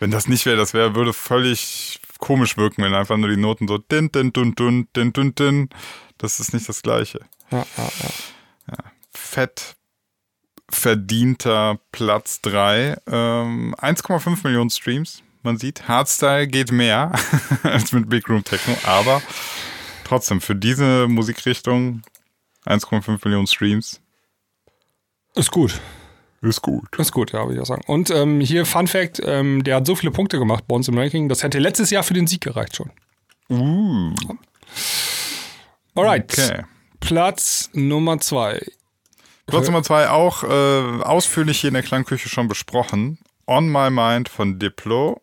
Wenn das nicht wäre, das wäre, würde völlig komisch wirken, wenn einfach nur die Noten so din, din, dun, dun, din, dun, din. Das ist nicht das Gleiche. Ja, ja, ja. Fett verdienter Platz 3. Ähm, 1,5 Millionen Streams. Man sieht, Hardstyle geht mehr als mit Big Room Techno, aber Trotzdem, für diese Musikrichtung 1,5 Millionen Streams Ist gut. ist gut. Ist gut, ja, würde ich auch sagen. Und ähm, hier Fun Fact, ähm, der hat so viele Punkte gemacht bei uns im Ranking, das hätte letztes Jahr für den Sieg gereicht schon. Uh. Alright. Okay. Platz Nummer zwei. Kurz Nummer zwei auch äh, ausführlich hier in der Klangküche schon besprochen. On My Mind von Diplo.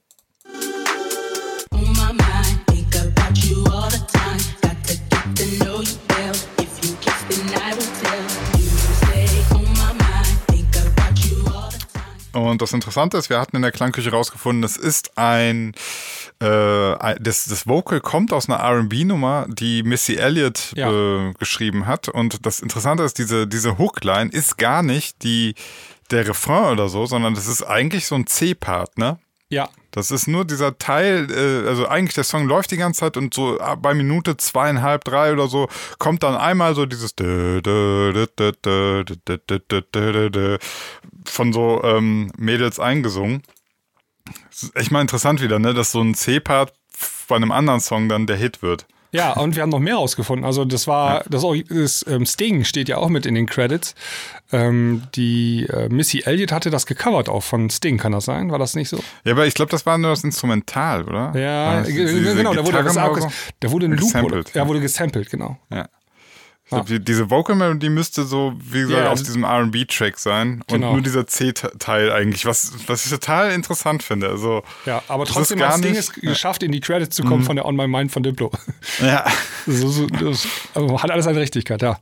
Und das Interessante ist, wir hatten in der Klangküche rausgefunden, es ist ein das, das Vocal kommt aus einer RB-Nummer, die Missy Elliott ja. äh, geschrieben hat. Und das Interessante ist, diese, diese Hookline ist gar nicht die, der Refrain oder so, sondern das ist eigentlich so ein C-Part, ne? Ja. Das ist nur dieser Teil, äh, also eigentlich der Song läuft die ganze Zeit und so bei Minute zweieinhalb, drei oder so kommt dann einmal so dieses von so ähm, Mädels eingesungen. Das ist echt mal interessant wieder, ne, dass so ein C-Part bei einem anderen Song dann der Hit wird. Ja, und wir haben noch mehr rausgefunden. Also das war, das, auch- das ähm, Sting steht ja auch mit in den Credits. Ähm, die äh, Missy Elliott hatte das gecovert auch von Sting, kann das sein? War das nicht so? Ja, aber ich glaube, das war nur das Instrumental, oder? Ja, War das genau, da wurde, das auch, da wurde ein Loop, oder, Gesampelt, ja, wurde gesampelt, genau. Ja. Glaub, die, diese Vocal Melody müsste so, wie gesagt, Ja, auf das- diesem R&B-Track sein Genau. und nur dieser C-Teil eigentlich, was, was ich total interessant finde. Also, Ja, aber das ist trotzdem hat Sting nicht- es geschafft, in die Credits zu kommen Mhm. von der On My Mind von Diplo. Ja. So, so, das also hat alles eine Richtigkeit, ja.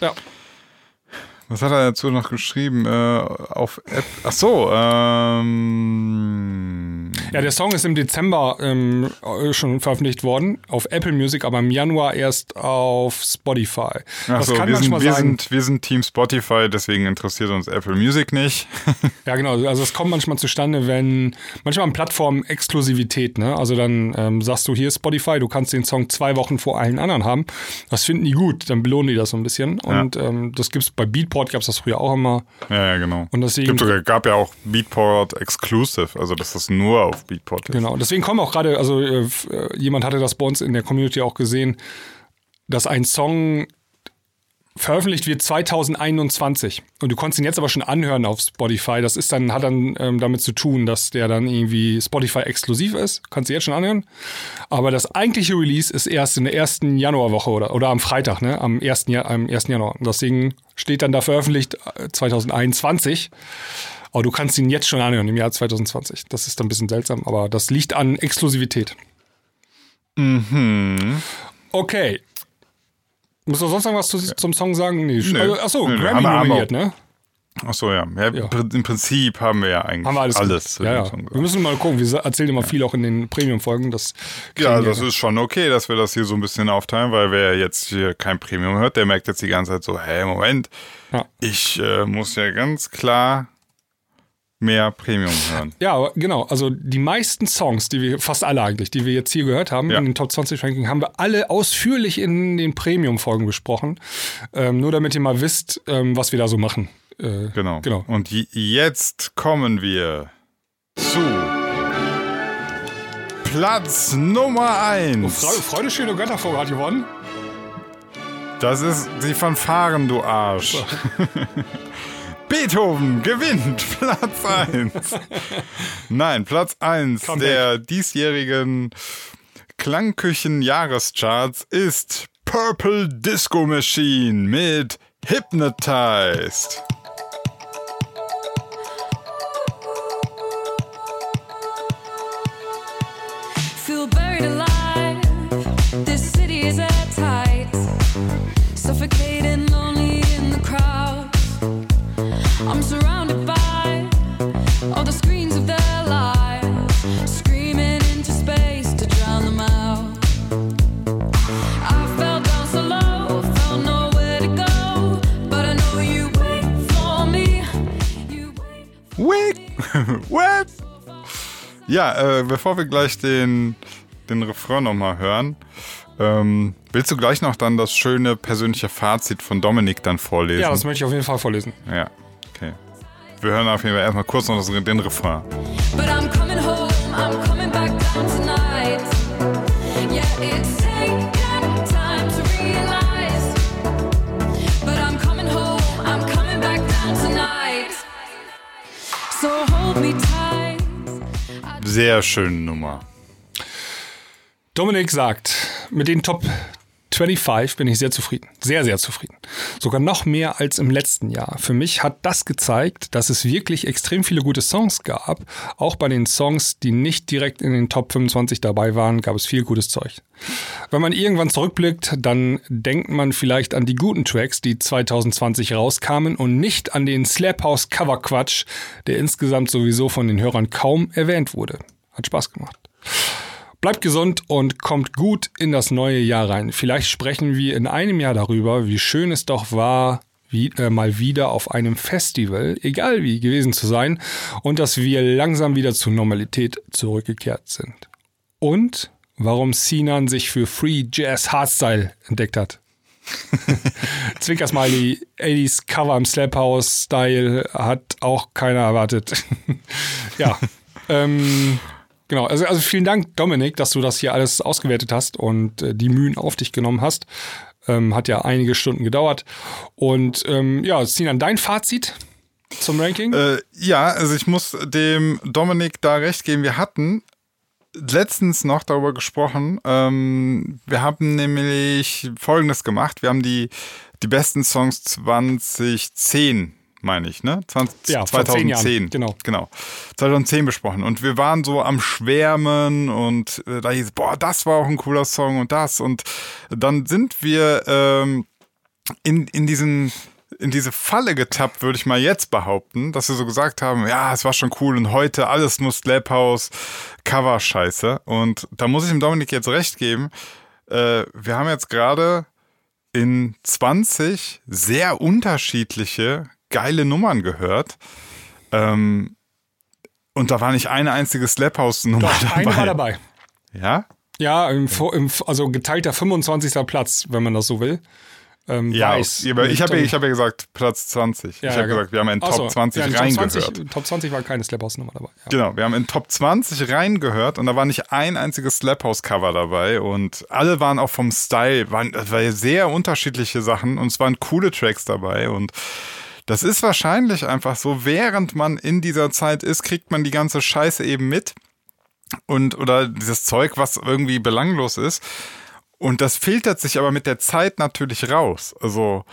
Ja. Was hat er dazu noch geschrieben? Äh, auf App. Ach so, ähm. Ja, der Song ist im Dezember ähm, äh, schon veröffentlicht worden, auf Apple Music, aber im Januar erst auf Spotify. Ach das so, kann wir, sind, manchmal wir, sein. sind, wir sind Team Spotify, deswegen interessiert uns Apple Music nicht. Ja, genau. Also es kommt manchmal zustande, wenn manchmal an Plattformen Exklusivität, ne? Also dann ähm, sagst du hier Spotify, du kannst den Song zwei Wochen vor allen anderen haben. Das finden die gut, dann belohnen die das so ein bisschen. Und ähm, das gibt's bei Beatport gab's das früher auch immer. Ja, ja, genau. Und Es deswegen gibt gab ja auch Beatport Exclusive, also dass das nur auf Beatport ist. Genau, deswegen kommen auch gerade, also äh, äh, jemand hatte das bei uns in der Community auch gesehen, dass ein Song veröffentlicht wird 2021 und du konntest ihn jetzt aber schon anhören auf Spotify. Das ist dann hat dann ähm, damit zu tun, dass der dann irgendwie Spotify exklusiv ist. Kannst du jetzt schon anhören. Aber das eigentliche Release ist erst in der ersten Januarwoche oder oder am Freitag, ne, am 1. Ja am 1. Januar. Und deswegen steht dann da veröffentlicht äh, 2021. Aber du kannst ihn jetzt schon anhören im Jahr 2020. Das ist dann ein bisschen seltsam, aber das liegt an Exklusivität. Mhm. Okay. Musst du sonst noch was zu, zum Song sagen? Nee. Nö. Also, achso, nö. Grammy nominiert, ne? Ach so, ja. ja, Ja. Im Prinzip haben wir ja eigentlich Haben wir alles. alles ja, dem ja. Wir müssen mal gucken. Wir erzählen immer viel auch in den Premium-Folgen. Ja, das ist schon okay, dass wir das hier so ein bisschen aufteilen, weil wer jetzt hier kein Premium hört, der merkt jetzt die ganze Zeit so, hey, Moment, ich äh, muss ja ganz klar mehr Premium hören. Ja, genau. Also die meisten Songs, die wir, fast alle eigentlich, die wir jetzt hier gehört haben, Ja. in den Top 20 Ranking, haben wir alle ausführlich in den Premium-Folgen besprochen. Ähm, nur damit ihr mal wisst, ähm, was wir da so machen. Äh, Genau. Genau. Und jetzt kommen wir zu Platz Nummer 1. Freude, Freude schöne Göttervogel hat gewonnen. Das ist die Fanfaren, du Arsch. Beethoven gewinnt Platz 1. Nein, Platz 1 Comeback. der diesjährigen Klangküchen-Jahrescharts ist Purple Disco Machine mit Hypnotized. what? Ja, äh, bevor wir gleich den, den Refrain nochmal hören, ähm, willst du gleich noch dann das schöne persönliche Fazit von Dominik dann vorlesen? Ja, das möchte ich auf jeden Fall vorlesen. Ja, okay. Wir hören auf jeden Fall erstmal kurz noch den Refrain. But I'm coming home, I'm coming back down tonight. Yeah, it's taken time to realize. But I'm coming home, I'm coming back down tonight. So hold me tight. Sehr schöne Nummer. Dominik sagt, mit den Top 25 bin ich sehr zufrieden. Sehr, sehr zufrieden. Sogar noch mehr als im letzten Jahr. Für mich hat das gezeigt, dass es wirklich extrem viele gute Songs gab. Auch bei den Songs, die nicht direkt in den Top 25 dabei waren, gab es viel gutes Zeug. Wenn man irgendwann zurückblickt, dann denkt man vielleicht an die guten Tracks, die 2020 rauskamen und nicht an den Slap House Cover Quatsch, der insgesamt sowieso von den Hörern kaum erwähnt wurde. Hat Spaß gemacht. Bleibt gesund und kommt gut in das neue Jahr rein. Vielleicht sprechen wir in einem Jahr darüber, wie schön es doch war, wie, äh, mal wieder auf einem Festival, egal wie, gewesen zu sein und dass wir langsam wieder zur Normalität zurückgekehrt sind. Und warum Sinan sich für Free Jazz Hardstyle entdeckt hat. Zwinkersmiley, 80s Cover im Slap House Style hat auch keiner erwartet. ja. Ähm, Genau, also, also vielen Dank, Dominik, dass du das hier alles ausgewertet hast und äh, die Mühen auf dich genommen hast. Ähm, hat ja einige Stunden gedauert. Und ähm, ja, Sinan, dein Fazit zum Ranking? Äh, ja, also ich muss dem Dominik da recht geben. Wir hatten letztens noch darüber gesprochen. Ähm, wir haben nämlich Folgendes gemacht. Wir haben die, die besten Songs 2010 meine ich, ne? 20, Ja, vor zehn 2010. Jahren, genau. Genau. 2010 besprochen. Und wir waren so am Schwärmen und äh, da hieß, boah, das war auch ein cooler Song und das. Und dann sind wir ähm, in, in diesen in diese Falle getappt, würde ich mal jetzt behaupten, dass wir so gesagt haben, ja, es war schon cool und heute alles nur Slap House, Cover-Scheiße. Und da muss ich dem Dominik jetzt recht geben. Äh, wir haben jetzt gerade in 20 sehr unterschiedliche geile Nummern gehört. Ähm, und da war nicht eine einzige Slap House Nummer Doch, dabei. eine war dabei. Ja? Ja, im, im, also geteilter 25. Platz, wenn man das so will. Ähm, Ja, weiß. ich habe ja, ich hab ja gesagt Platz 20. Ja, ich ja, habe genau. gesagt, wir haben in Ach Top so, 20 ja, in Top reingehört. 20, Top 20 war keine Slap House Nummer dabei. Ja. Genau, wir haben in Top 20 reingehört und da war nicht ein einziges Slap House Cover dabei und alle waren auch vom Style, waren, waren sehr unterschiedliche Sachen und es waren coole Tracks dabei und das ist wahrscheinlich einfach so, während man in dieser Zeit ist, kriegt man die ganze Scheiße eben mit und oder dieses Zeug, was irgendwie belanglos ist. Und das filtert sich aber mit der Zeit natürlich raus. Also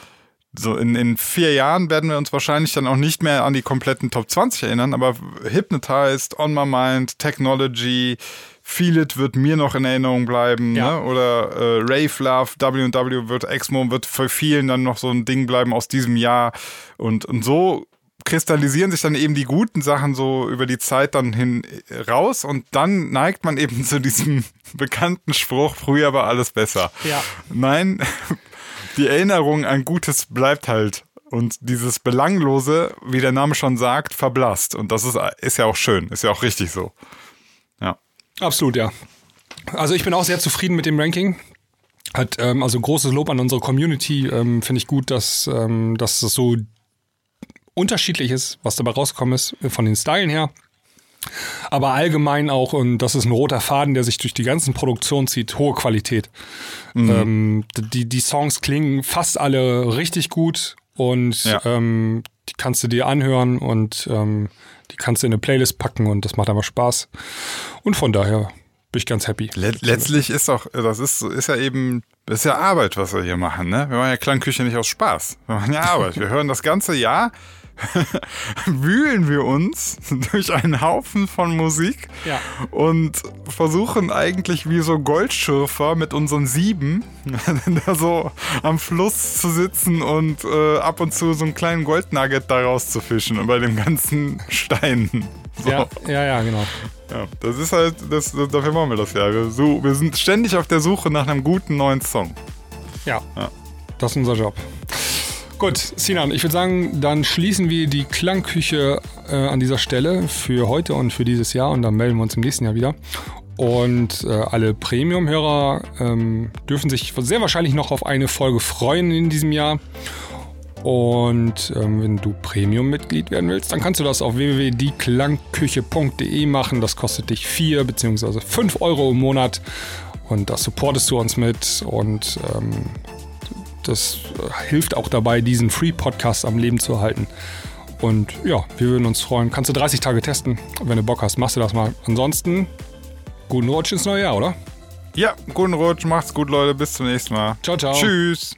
so in, in vier Jahren werden wir uns wahrscheinlich dann auch nicht mehr an die kompletten Top 20 erinnern, aber Hypnotized, On My Mind, Technology, Feel It wird mir noch in Erinnerung bleiben, Ja. ne? oder äh, Rave Love, W&W wird, Exmo wird für vielen dann noch so ein Ding bleiben aus diesem Jahr und, und so kristallisieren sich dann eben die guten Sachen so über die Zeit dann hin äh, raus und dann neigt man eben zu diesem bekannten Spruch, früher war alles besser. Ja. Nein, die Erinnerung an Gutes bleibt halt. Und dieses Belanglose, wie der Name schon sagt, verblasst. Und das ist, ist ja auch schön, ist ja auch richtig so. Ja. Absolut, ja. Also ich bin auch sehr zufrieden mit dem Ranking. Hat ähm, also großes Lob an unsere Community. Ähm, Finde ich gut, dass, ähm, dass das so unterschiedlich ist, was dabei rausgekommen ist, äh, von den Stylen her. Aber allgemein auch, und das ist ein roter Faden, der sich durch die ganzen Produktionen zieht, hohe Qualität. Ähm, die, die Songs klingen fast alle richtig gut und Ja. ähm, die kannst du dir anhören und ähm, die kannst du in eine Playlist packen und das macht einfach Spaß. Und von daher bin ich ganz happy. Let letztlich ist auch, das ist, ist ja eben, das ist ja Arbeit, was wir hier machen, ne? Wir machen ja Klangküche nicht aus Spaß. Wir machen ja Arbeit. Wir hören das ganze Jahr, wühlen wir uns durch einen Haufen von Musik Ja. und versuchen eigentlich wie so Goldschürfer mit unseren Sieben da so am Fluss zu sitzen und äh, ab und zu so einen kleinen Goldnugget da rauszufischen und bei dem ganzen Steinen. So. Ja, ja, ja, genau. Ja, das ist halt, das, dafür machen wir das ja. Wir, so, wir sind ständig auf der Suche nach einem guten neuen Song. Ja, Ja. das ist unser Job. Gut, Sinan, ich würde sagen, dann schließen wir die Klangküche äh, an dieser Stelle für heute und für dieses Jahr und dann melden wir uns im nächsten Jahr wieder. Und äh, alle Premium-Hörer ähm, dürfen sich sehr wahrscheinlich noch auf eine Folge freuen in diesem Jahr. Und ähm, wenn du Premium-Mitglied werden willst, dann kannst du das auf www.dieklangküche.de machen. Das kostet dich 4 bzw. 5 Euro im Monat. Und das supportest du uns mit. Und ähm, das hilft auch dabei, diesen Free-Podcast am Leben zu erhalten. Und ja, wir würden uns freuen. Kannst du 30 Tage testen. Wenn du Bock hast, machst du das mal. Ansonsten, guten Rutsch ins neue Jahr, oder? Ja, guten Rutsch, macht's gut, Leute. Bis zum nächsten Mal. Ciao, ciao. Tschüss.